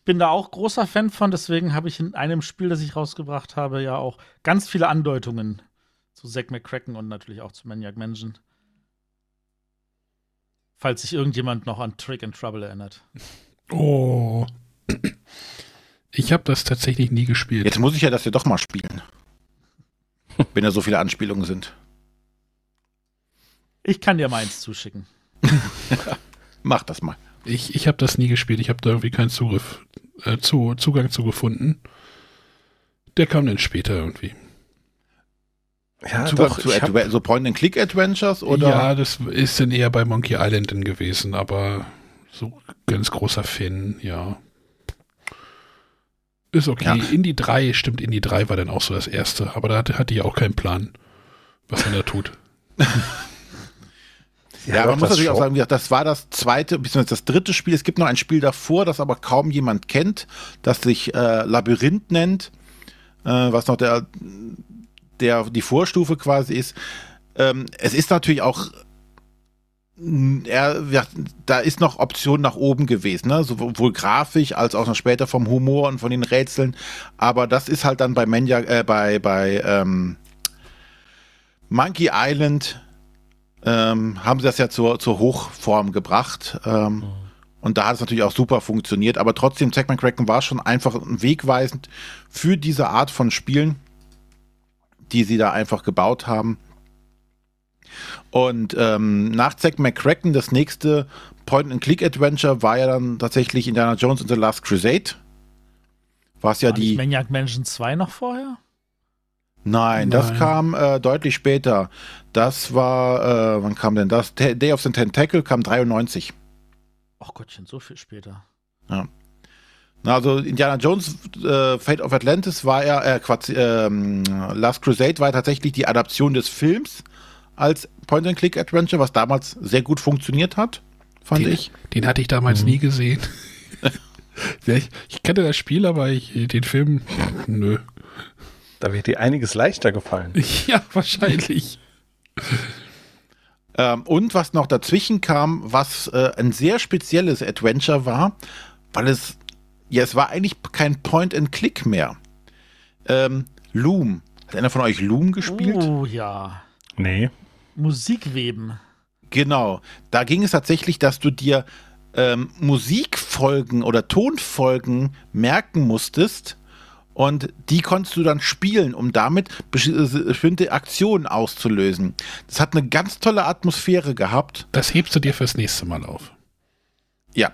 Ich bin da auch großer Fan von, deswegen habe ich in einem Spiel, das ich rausgebracht habe, ja auch ganz viele Andeutungen zu Zack McCracken und natürlich auch zu Maniac Mansion. Falls sich irgendjemand noch an Trick and Trouble erinnert. Oh. Ich habe das tatsächlich nie gespielt. Jetzt muss ich ja das ja doch mal spielen. Wenn da so viele Anspielungen sind. Ich kann dir meins zuschicken. Mach das mal. Ich, ich habe das nie gespielt. Ich habe da irgendwie keinen Zugriff, äh, zu, Zugang zu gefunden. Der kam dann später irgendwie. Ja, Zugang doch, zu hab, so Point-and-Click-Adventures oder? Ja, das ist dann eher bei Monkey Island dann gewesen, aber so ganz großer Fan, ja. Ist okay. Ja. Indie 3, stimmt, Indie 3 war dann auch so das erste, aber da hatte, hatte ich auch keinen Plan, was man da tut. Ja, man muss natürlich auch sagen, das war das zweite, beziehungsweise das dritte Spiel. Es gibt noch ein Spiel davor, das aber kaum jemand kennt, das sich äh, Labyrinth nennt, äh, was noch der, der die Vorstufe quasi ist. Ähm, es ist natürlich auch er, ja, da ist noch Option nach oben gewesen, ne? sowohl grafisch als auch noch später vom Humor und von den Rätseln. Aber das ist halt dann bei Maniac, äh, bei, bei ähm, Monkey Island ähm, haben sie das ja zur, zur Hochform gebracht. Ähm, Und da hat es natürlich auch super funktioniert. Aber trotzdem, Zack McCracken war schon einfach wegweisend für diese Art von Spielen, die sie da einfach gebaut haben. Und ähm, nach Zack McCracken, das nächste Point-and-Click-Adventure war ja dann tatsächlich Indiana Jones and the Last Crusade. Was ja War die. Maniac Mansion 2 noch vorher? Nein, das Nein. kam äh, deutlich später. Das war, äh, wann kam denn das? Day of the Tentacle kam 93. Ach Gottchen, so viel später. Na, Also Indiana Jones äh, Fate of Atlantis war ja, äh, Quatsch, ähm, Last Crusade war ja tatsächlich die Adaption des Films als Point-and-Click-Adventure, was damals sehr gut funktioniert hat, fand Den, ich. den hatte ich damals nie gesehen. Ja, ich, ich kannte das Spiel, aber ich, den Film, nö. Da wird dir einiges leichter gefallen. Ja, wahrscheinlich. Ähm, und was noch dazwischen kam, was äh, ein sehr spezielles Adventure war, weil es, ja, es war eigentlich kein Point-and-Click mehr. Ähm, Loom. Hat einer von euch Loom gespielt? Oh ja. Nee. Musikweben. Genau. Da ging es tatsächlich, dass du dir ähm, Musikfolgen oder Tonfolgen merken musstest und die konntest du dann spielen, um damit äh, bestimmte Aktionen auszulösen. Das hat eine ganz tolle Atmosphäre gehabt. Das hebst du dir fürs nächste Mal auf. Ja.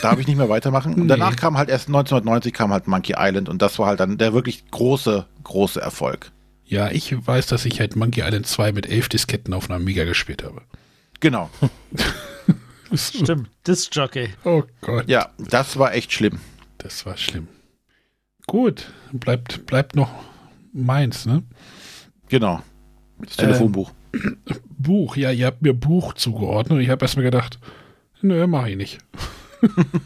Darf ich nicht mehr weitermachen. Und Nee. danach kam halt erst 1990 kam halt Monkey Island und das war halt dann der wirklich große, große Erfolg. Ja, ich weiß, dass ich halt Monkey Island 2 mit elf Disketten auf einer Amiga gespielt habe. Genau. Stimmt. Disc Jockey. Oh Gott, Ja, das war echt schlimm. das war schlimm. Gut, bleibt, bleibt noch meins, ne? Genau. Das Telefonbuch. Buch, ja, ihr habt mir Buch zugeordnet und ich habe erstmal gedacht, Nö, mach ich nicht.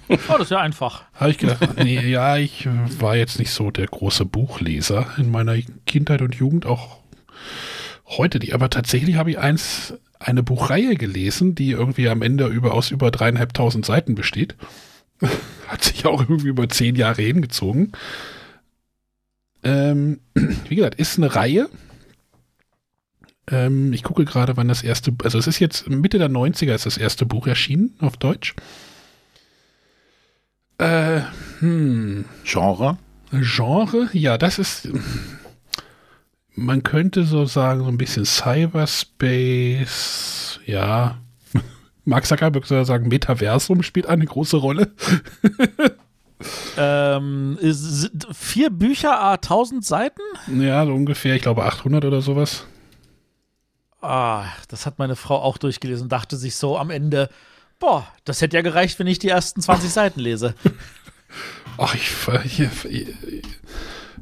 Oh, das ist ja einfach. Habe ich gedacht, nee, ja, ich war jetzt nicht so der große Buchleser in meiner Kindheit und Jugend, auch heute nicht. Aber tatsächlich habe ich eins, eine Buchreihe gelesen, die irgendwie am Ende über, aus über dreieinhalbtausend Seiten besteht. Hat sich auch irgendwie über zehn Jahre hingezogen. Ähm, wie gesagt, ist eine Reihe. Ähm, ich gucke gerade, wann das erste, also es ist jetzt Mitte der 90er ist das erste Buch erschienen auf Deutsch. Äh, hm. Genre? Genre, ja, das ist, man könnte so sagen, so ein bisschen Cyberspace, ja. Mark Zuckerberg soll sagen, Metaversum spielt eine große Rolle. Ähm, vier Bücher, a 1000 Seiten? Ja, so ungefähr, ich glaube 800 oder sowas. Ah, das hat meine Frau auch durchgelesen und dachte sich so am Ende, boah, das hätte ja gereicht, wenn ich die ersten 20 Seiten lese. Ach, ich, ich, ich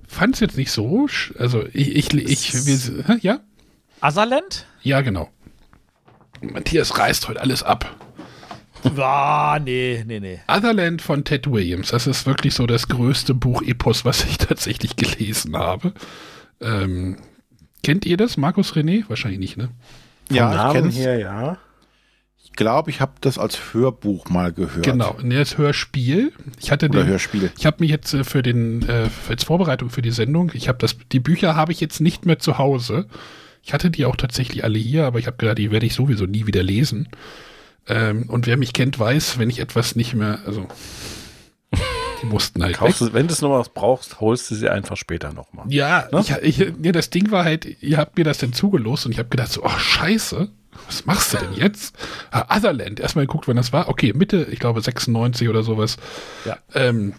fand es jetzt nicht so, also ich, ich, ich hä, ja? Asaland? Ja, genau. Matthias reißt heute alles ab. Ah, nee, nee, nee. Otherland von Ted Williams, das ist wirklich so das größte Buch-Epos, was ich tatsächlich gelesen habe. Ähm, kennt ihr das, Markus René? Wahrscheinlich nicht, ne? Vom Ja, ich Namen kenn's. her, ja. Ich glaube, ich habe das als Hörbuch mal gehört. Genau, ne, das Hörspiel. Ich hatte Oder den, Hörspiel. ich habe mich jetzt äh, für den, äh, als Vorbereitung für die Sendung, ich habe das, die Bücher habe ich jetzt nicht mehr zu Hause. Ich hatte die auch tatsächlich alle hier, aber ich habe gedacht, die werde ich sowieso nie wieder lesen. Ähm, und wer mich kennt, weiß, wenn ich etwas nicht mehr, also die mussten halt weg. Kaufst du, wenn du es noch was brauchst, holst du sie einfach später nochmal. Ja, Ne? ich, ich, ja, das Ding war halt, ihr habt mir das dann zugelost und ich habe gedacht so, ach scheiße, was machst du denn jetzt? Ah, Otherland, erstmal geguckt, wann das war. Okay, Mitte, ich glaube 96 oder sowas. Ja. Ähm,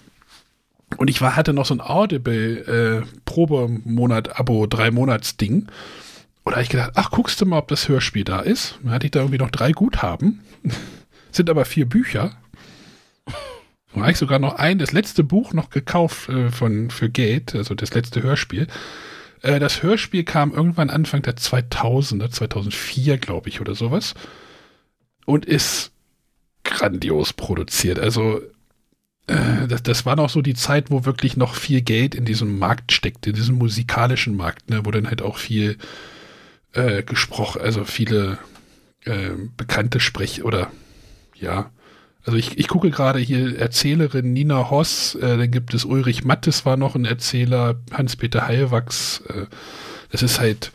und ich war, hatte noch so ein Audible äh, Probemonat-Abo, drei Monats-Ding. Und da hab ich gedacht, ach, guckst du mal, ob das Hörspiel da ist. Dann hatte ich da irgendwie noch drei Guthaben. Sind aber vier Bücher. Und habe ich sogar noch ein, das letzte Buch noch gekauft äh, von, für Geld, also das letzte Hörspiel. Äh, das Hörspiel kam irgendwann Anfang der 2000er, 2004, glaube ich, oder sowas. Und ist grandios produziert. Also, äh, das, das war noch so die Zeit, wo wirklich noch viel Geld in diesem Markt steckte, in diesem musikalischen Markt, ne, wo dann halt auch viel äh, gesprochen, also viele äh, bekannte Sprech- oder ja, also ich, ich gucke gerade hier Erzählerin Nina Hoss, äh, dann gibt es Ulrich Mattes war noch ein Erzähler, Hans-Peter Heilwachs. Äh, das ist halt,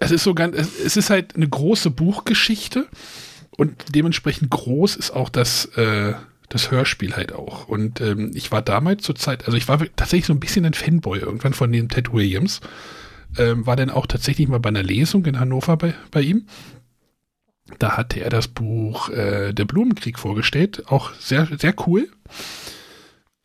es ist so ganz, es, es ist halt eine große Buchgeschichte und dementsprechend groß ist auch das, äh, das Hörspiel halt auch. Und ähm, ich war damals zur Zeit, also ich war tatsächlich so ein bisschen ein Fanboy irgendwann von dem Ted Williams. Ähm, war dann auch tatsächlich mal bei einer Lesung in Hannover bei, bei ihm. Da hatte er das Buch äh, Der Blumenkrieg vorgestellt, auch sehr, sehr cool.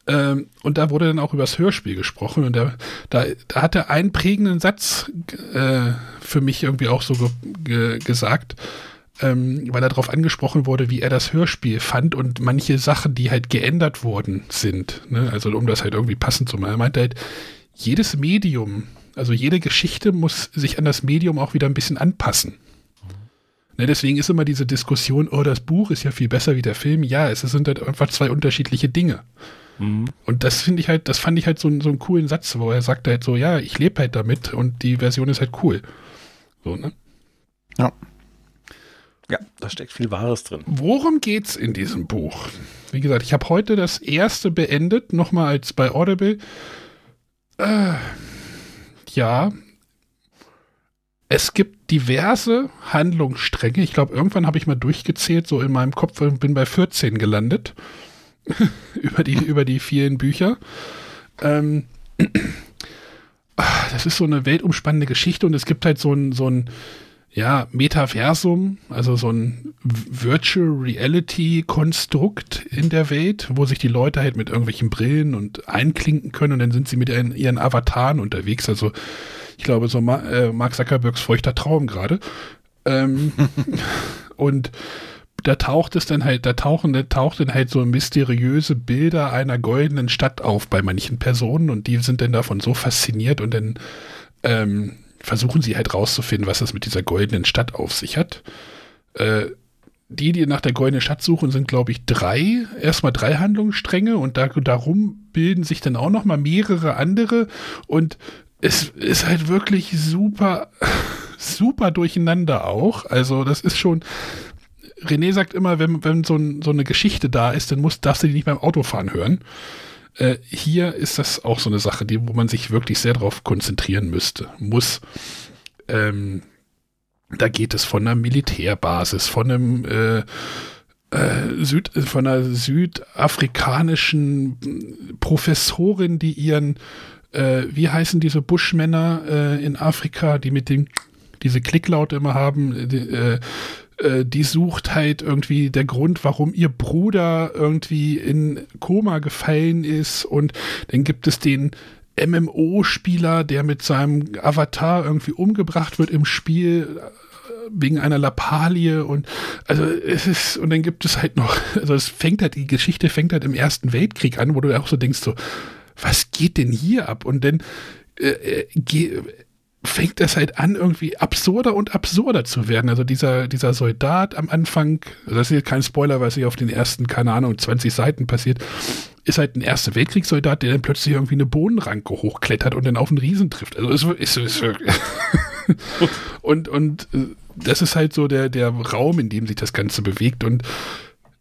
Ähm, und da wurde dann auch über das Hörspiel gesprochen und da, da, da hat er einen prägenden Satz äh, für mich irgendwie auch so ge ge gesagt, ähm, weil er darauf angesprochen wurde, wie er das Hörspiel fand und manche Sachen, die halt geändert worden sind. Ne? Also um das halt irgendwie passend zu machen. Er meinte halt, jedes Medium, also jede Geschichte muss sich an das Medium auch wieder ein bisschen anpassen. Ne, deswegen ist immer diese Diskussion, oh, das Buch ist ja viel besser wie der Film. Ja, es sind halt einfach zwei unterschiedliche Dinge. Mhm. Und das finde ich halt, das fand ich halt so, einen- so einen coolen Satz, wo er sagte halt so, ja, ich lebe halt damit und die Version ist halt cool. So, ne? Ja. Ja, da steckt viel Wahres drin. Worum geht's in diesem Buch? Wie gesagt, ich habe heute das erste beendet, nochmal als bei Audible. Äh, ja. Es gibt diverse Handlungsstränge. Ich glaube, irgendwann habe ich mal durchgezählt, so in meinem Kopf und bin bei 14 gelandet. über, die, über die vielen Bücher. Ähm, ah, das ist so eine weltumspannende Geschichte und es gibt halt so ein, so ein ja, Metaversum, also so ein Virtual Reality Konstrukt in der Welt, wo sich die Leute halt mit irgendwelchen Brillen und einklinken können und dann sind sie mit ihren, ihren Avataren unterwegs. Also ich glaube, so Ma äh, Mark Zuckerbergs feuchter Traum gerade. Ähm, und da taucht es dann halt, da tauchen, da taucht dann halt so mysteriöse Bilder einer goldenen Stadt auf bei manchen Personen und die sind dann davon so fasziniert und dann ähm, versuchen sie halt rauszufinden, was es mit dieser goldenen Stadt auf sich hat. Äh, die, die nach der goldenen Schatz suchen, sind, glaube ich, drei, erstmal drei Handlungsstränge und da, darum bilden sich dann auch noch mal mehrere andere und es ist halt wirklich super, super durcheinander auch. Also das ist schon, René sagt immer, wenn, wenn so, ein, so eine Geschichte da ist, dann muss, darfst du die nicht beim Autofahren hören. Äh, hier ist das auch so eine Sache, die, wo man sich wirklich sehr darauf konzentrieren müsste, muss. Ähm, da geht es von einer Militärbasis, von einem äh, äh, Süd, von einer südafrikanischen Professorin, die ihren, äh, wie heißen diese Buschmänner äh, in Afrika, die mit dem diese Klicklaute immer haben, die, äh, äh, die sucht halt irgendwie der Grund, warum ihr Bruder irgendwie in Koma gefallen ist. Und dann gibt es den MMO-Spieler, der mit seinem Avatar irgendwie umgebracht wird im Spiel äh, wegen einer Lappalie. Und also es ist und dann gibt es halt noch also es fängt halt die Geschichte fängt halt im Ersten Weltkrieg an, wo du auch so denkst so was geht denn hier ab? Und dann äh, äh, fängt es halt an, irgendwie absurder und absurder zu werden. Also dieser, dieser Soldat am Anfang, also das ist jetzt kein Spoiler, weil es hier auf den ersten, keine Ahnung, 20 Seiten passiert, ist halt ein Erster Weltkriegssoldat, der dann plötzlich irgendwie eine Bodenranke hochklettert und dann auf einen Riesen trifft. Also es ist, ist und, und äh, das ist halt so der, der Raum, in dem sich das Ganze bewegt und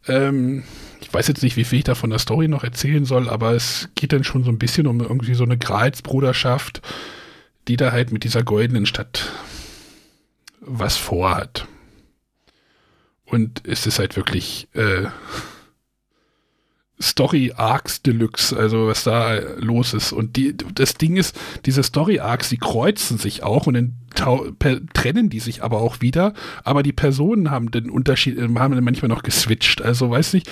ähm, ich weiß jetzt nicht, wie viel ich da von der Story noch erzählen soll, aber es geht dann schon so ein bisschen um irgendwie so eine Gralsbruderschaft, die da halt mit dieser goldenen Stadt was vorhat. Und es ist halt wirklich äh, Story Arcs Deluxe, also was da los ist. Und die, das Ding ist, diese Story Arcs, die kreuzen sich auch und dann trennen die sich aber auch wieder. Aber die Personen haben den Unterschied, haben dann manchmal noch geswitcht. Also weiß nicht,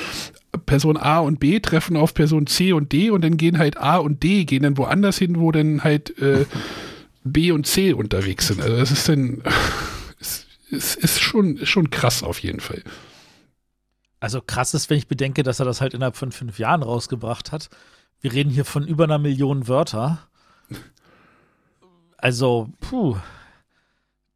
Person A und B treffen auf Person C und D und dann gehen halt A und D, gehen dann woanders hin, wo dann halt äh, B und C unterwegs sind. Also das ist dann, es, es ist schon, schon krass auf jeden Fall. Also krass ist, wenn ich bedenke, dass er das halt innerhalb von fünf Jahren rausgebracht hat. Wir reden hier von über einer Million Wörter. Also, puh.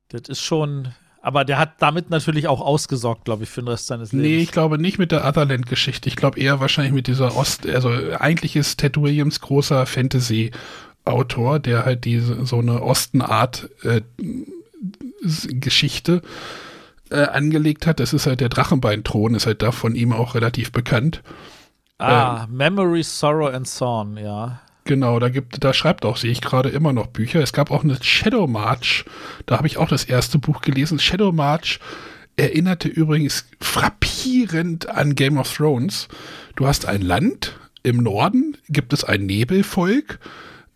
Das ist schon. Aber der hat damit natürlich auch ausgesorgt, glaube ich, für den Rest seines Lebens. Nee, ich glaube nicht mit der Otherland-Geschichte. Ich glaube eher wahrscheinlich mit dieser Ost. Also, eigentlich ist Ted Williams großer Fantasy- Autor, der halt diese so eine Ostenart äh, Geschichte äh, angelegt hat. Das ist halt der Drachenbeinthron, ist halt da von ihm auch relativ bekannt. Ah, ähm, Memory, Sorrow and Song, ja. Genau, da gibt, da schreibt auch, sehe ich gerade immer noch Bücher. Es gab auch eine Shadow March, da habe ich auch das erste Buch gelesen. Shadow March erinnerte übrigens frappierend an Game of Thrones. Du hast ein Land, im Norden gibt es ein Nebelvolk,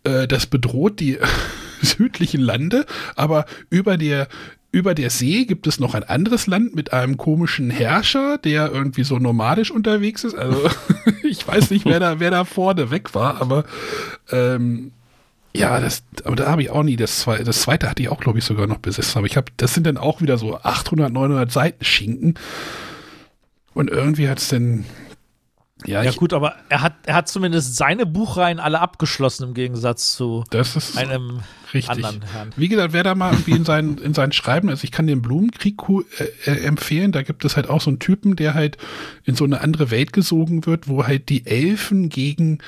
äh, das bedroht die südlichen Lande, aber über der über der See gibt es noch ein anderes Land mit einem komischen Herrscher, der irgendwie so nomadisch unterwegs ist. Also ich weiß nicht, wer da, wer da vorne weg war, aber ähm, ja, das, aber da habe ich auch nie das zweite. Das zweite hatte ich auch, glaube ich, sogar noch besessen. Aber ich habe, das sind dann auch wieder so 800, 900 Seiten Schinken. Und irgendwie hat es dann ja, ja gut, aber er hat, er hat zumindest seine Buchreihen alle abgeschlossen im Gegensatz zu einem richtig. anderen Herrn. Wie gesagt, wer da mal irgendwie in seinen, in seinen Schreiben, also ich kann den Blumenkrieg äh, äh, empfehlen, da gibt es halt auch so einen Typen, der halt in so eine andere Welt gesogen wird, wo halt die Elfen gegen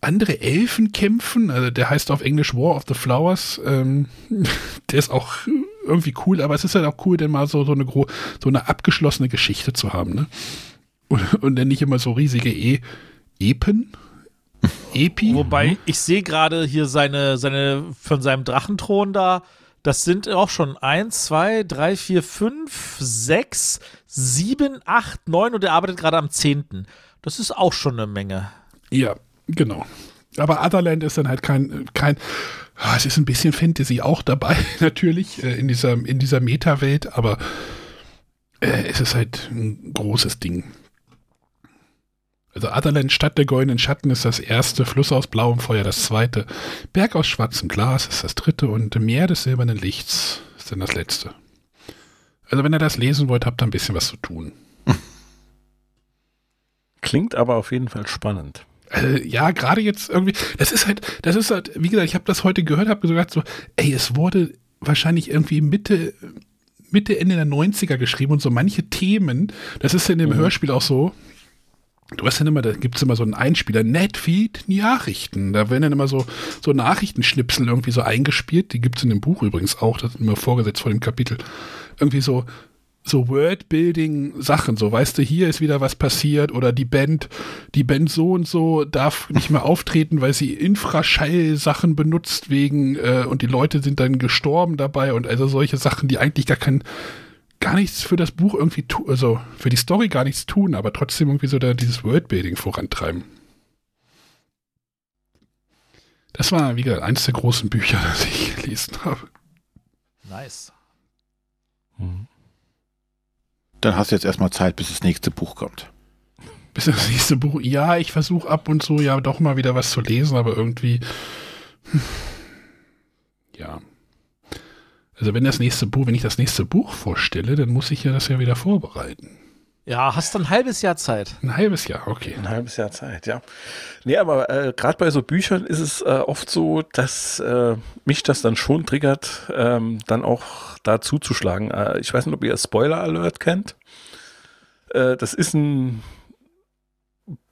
andere Elfen kämpfen. Also der heißt auf Englisch War of the Flowers. Ähm, der ist auch irgendwie cool, aber es ist halt auch cool, denn mal so, so, eine, so eine abgeschlossene Geschichte zu haben, ne? Und, und dann nicht immer so riesige e Epen. Epi. Wobei, ich sehe gerade hier seine, seine, von seinem Drachenthron da, das sind auch schon eins, zwei, drei, vier, fünf, sechs, sieben, acht, neun und er arbeitet gerade am zehnten. Das ist auch schon eine Menge. Ja, genau. Aber Otherland ist dann halt kein, kein, ah, es ist ein bisschen Fantasy auch dabei, natürlich, äh, in dieser, in dieser Meta-Welt, aber äh, es ist halt ein großes Ding. Also Otherland Stadt der goldenen Schatten ist das erste, Fluss aus blauem Feuer das zweite, Berg aus schwarzem Glas ist das dritte und Meer des silbernen Lichts ist dann das letzte. Also wenn ihr das lesen wollt, habt ihr ein bisschen was zu tun. Klingt aber auf jeden Fall spannend. Also, ja, gerade jetzt irgendwie, das ist halt, das ist halt, wie gesagt, ich habe das heute gehört, habe gesagt so, ey, es wurde wahrscheinlich irgendwie Mitte Mitte, Ende der 90er geschrieben und so manche Themen, das ist in dem Mhm. Hörspiel auch so, Du hast dann immer, da gibt es immer so einen Einspieler, Netfeed, Nachrichten. Da werden dann immer so, so Nachrichtenschnipsel irgendwie so eingespielt. Die gibt es in dem Buch übrigens auch, das ist mir vorgesetzt vor dem Kapitel. Irgendwie so, so Wordbuilding-Sachen, so weißt du, hier ist wieder was passiert oder die Band, die Band so und so darf nicht mehr auftreten, weil sie Infraschall-Sachen benutzt wegen äh, und die Leute sind dann gestorben dabei und also solche Sachen, die eigentlich gar kein gar nichts für das Buch irgendwie tun, also für die Story gar nichts tun, aber trotzdem irgendwie so da dieses Worldbuilding vorantreiben. Das war, wie gesagt, eins der großen Bücher, das ich gelesen habe. Nice. Dann hast du jetzt erstmal Zeit, bis das nächste Buch kommt. Bis das nächste Buch. Ja, ich versuche ab und zu ja doch mal wieder was zu lesen, aber irgendwie. hm, Ja. Also wenn das nächste Buch, wenn ich das nächste Buch vorstelle, dann muss ich ja das ja wieder vorbereiten. Ja, hast ein halbes Jahr Zeit. Ein halbes Jahr, okay. Ein halbes Jahr Zeit, ja. Nee, aber äh, gerade bei so Büchern ist es äh, oft so, dass äh, mich das dann schon triggert, ähm, dann auch da zuzuschlagen. Äh, ich weiß nicht, ob ihr Spoiler Alert kennt. Äh, das ist ein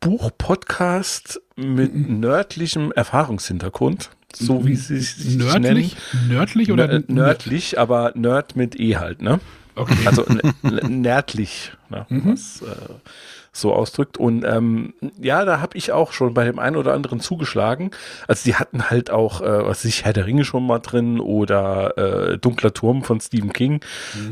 Buch-Podcast mit Mhm. nördlichem Erfahrungshintergrund, so wie sie sich Nördlich? Nördlich oder nennen. Nö- Nördlich, aber Nerd mit E halt, ne? Okay. Also nördlich, ne, Mhm. was äh, so ausdrückt. Und ähm, ja, da habe ich auch schon bei dem einen oder anderen zugeschlagen. Also die hatten halt auch, äh, was ich, Herr der Ringe schon mal drin oder äh, Dunkler Turm von Stephen King.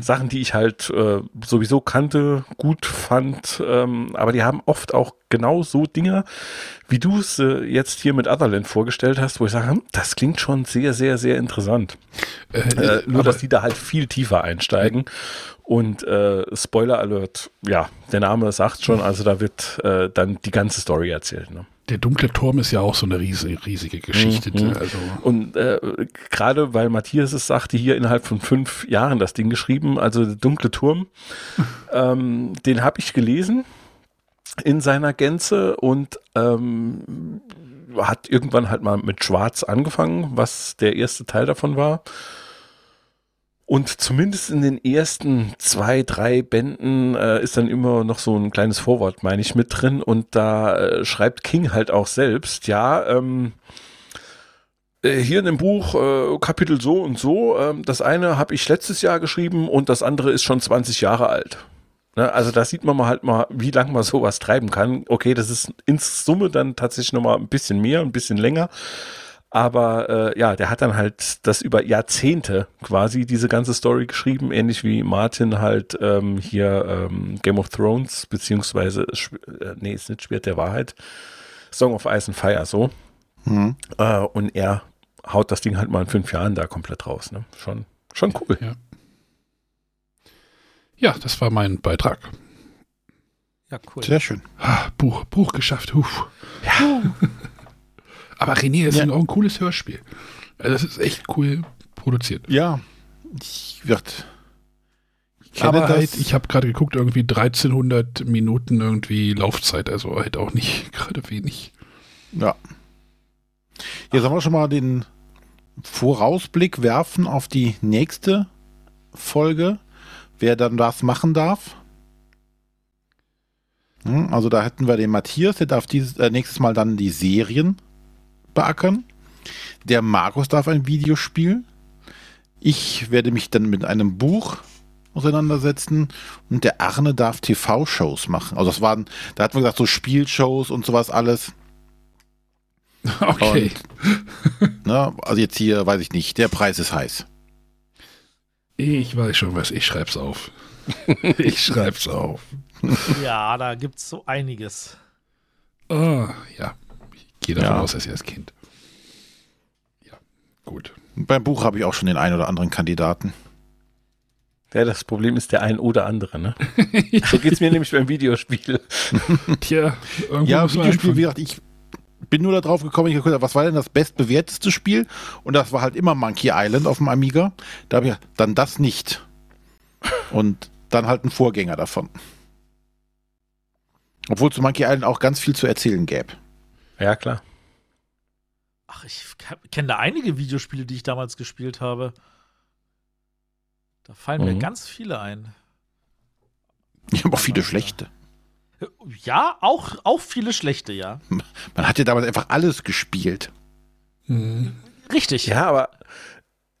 Sachen, die ich halt äh, sowieso kannte, gut fand. Ähm, aber die haben oft auch genau so Dinge, wie du es äh, jetzt hier mit Otherland vorgestellt hast, wo ich sage, hm, das klingt schon sehr, sehr, sehr interessant. Äh, Äh, nur, aber- dass die da halt viel tiefer einsteigen. Und äh, Spoiler Alert, ja, der Name sagt schon, also da wird äh, dann die ganze Story erzählt. Ne? Der dunkle Turm ist ja auch so eine riesige, riesige Geschichte. Mhm. Also, Und äh, gerade weil Matthias es sagte, hier innerhalb von fünf Jahren das Ding geschrieben, also der dunkle Turm, ähm, den habe ich gelesen in seiner Gänze und ähm, hat irgendwann halt mal mit Schwarz angefangen, was der erste Teil davon war. Und zumindest in den ersten zwei, drei Bänden äh, ist dann immer noch so ein kleines Vorwort, meine ich, mit drin. Und da äh, schreibt King halt auch selbst, ja, ähm, äh, hier in dem Buch äh, Kapitel so und so, ähm, das eine habe ich letztes Jahr geschrieben und das andere ist schon 20 Jahre alt. Ne, also da sieht man mal halt mal, wie lange man sowas treiben kann. Okay, das ist in Summe dann tatsächlich nochmal ein bisschen mehr, ein bisschen länger. Aber äh, ja, der hat dann halt das über Jahrzehnte quasi diese ganze Story geschrieben, ähnlich wie Martin halt ähm, hier ähm, Game of Thrones, beziehungsweise, äh, nee, ist nicht Schwert der Wahrheit, Song of Ice and Fire, so. Mhm. Äh, und er haut das Ding halt mal in fünf Jahren da komplett raus. Ne? Schon, schon cool. ja, das war mein Beitrag. Ja, cool. Sehr schön. Ah, Buch, Buch geschafft. Huf. Ja. Aber René, das Ja. ist auch ein cooles Hörspiel. Also das ist echt cool produziert. Ja, ich wird. Ich Aber halt, ich habe gerade geguckt, irgendwie 1300 Minuten irgendwie Laufzeit, also halt auch nicht gerade wenig. Ja. Jetzt haben wir schon mal den Vorausblick werfen auf die nächste Folge, wer dann was machen darf. Hm, Also da hätten wir den Matthias, der darf dieses, äh, nächstes Mal dann die Serien beackern. Der Markus darf ein Videospiel. Ich werde mich dann mit einem Buch auseinandersetzen und der Arne darf TV-Shows machen. Also das waren, da hatten wir gesagt, so Spielshows und sowas alles. Okay. Ne, also jetzt hier, weiß ich nicht, der Preis ist heiß. Ich weiß schon was, ich schreib's auf. ich schreib's auf. Ja, da gibt's so einiges. Ah, ja. Ich gehe davon Ja. aus, dass ihr das kennt. Ja, gut. Beim Buch habe ich auch schon den einen oder anderen Kandidaten. Ja, das Problem ist der ein oder andere. Ne? So geht's mir nämlich beim Videospiel. Tja, irgendwo Ja, muss man Videospiel, wie gesagt, ich bin nur da drauf gekommen, ich habe gedacht, was war denn das bestbewerteste Spiel? Und das war halt immer Monkey Island auf dem Amiga. Da habe ich dann das nicht. Und dann halt ein Vorgänger davon. Obwohl zu Monkey Island auch ganz viel zu erzählen gäbe. Ja, klar. Ach, ich kenne da einige Videospiele, die ich damals gespielt habe. Da fallen mir Mhm. ganz viele ein. Ich habe auch viele schlechte. Ja, auch, auch viele schlechte, ja. Man hat ja damals einfach alles gespielt. Hm. Richtig. Ja, aber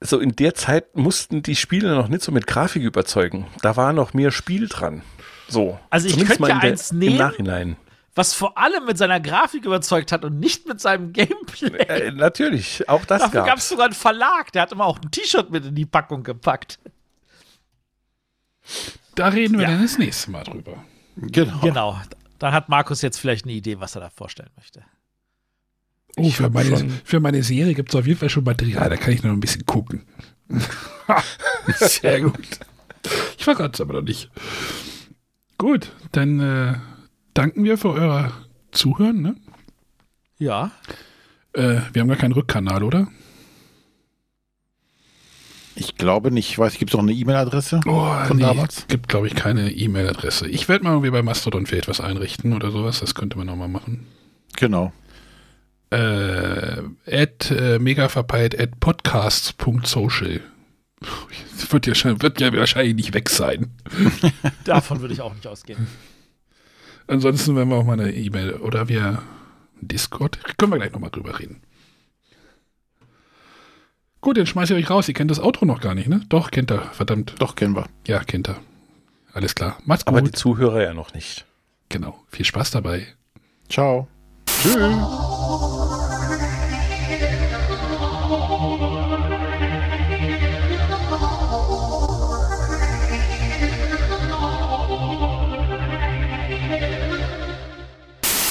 so in der Zeit mussten die Spiele noch nicht so mit Grafik überzeugen. Da war noch mehr Spiel dran. So. Also ich Zumindest könnte mal in der- eins nehmen. Im Nachhinein. Was vor allem mit seiner Grafik überzeugt hat und nicht mit seinem Gameplay. Äh, natürlich, auch das Dafür gab es sogar einen Verlag, der hat immer auch ein T-Shirt mit in die Packung gepackt. Da reden wir Ja. dann das nächste Mal drüber. Genau. Genau. Da hat Markus jetzt vielleicht eine Idee, was er da vorstellen möchte. Oh, Ich für meine, für meine Serie gibt es auf jeden Fall schon Material, da kann ich noch ein bisschen gucken. Sehr gut. Ich verrate es aber noch nicht. Gut, dann äh, danken wir für euer Zuhören. Ne? Ja. Äh, wir haben gar keinen Rückkanal, oder? Ich glaube nicht. Ich weiß, gibt es noch eine E-Mail-Adresse Oh, von nee, damals? gibt, glaube ich, keine E-Mail-Adresse. Ich werde mal irgendwie bei Mastodon vielleicht was einrichten oder sowas. Das könnte man noch mal machen. Genau. Äh, at äh, megaverpeilt at podcasts.social. Das wird ja, wird ja wahrscheinlich nicht weg sein. Davon würde ich auch nicht ausgehen. Ansonsten werden wir auch mal eine E-Mail oder wir Discord. Können wir gleich nochmal drüber reden. Gut, dann schmeiß ich euch raus. Ihr kennt das Outro noch gar nicht, ne? Doch, kennt er. Verdammt. Doch, kennen wir. Ja, kennt er. Alles klar. Macht's Aber die gut. Zuhörer ja noch nicht. Genau. Viel Spaß dabei. Ciao. Tschüss.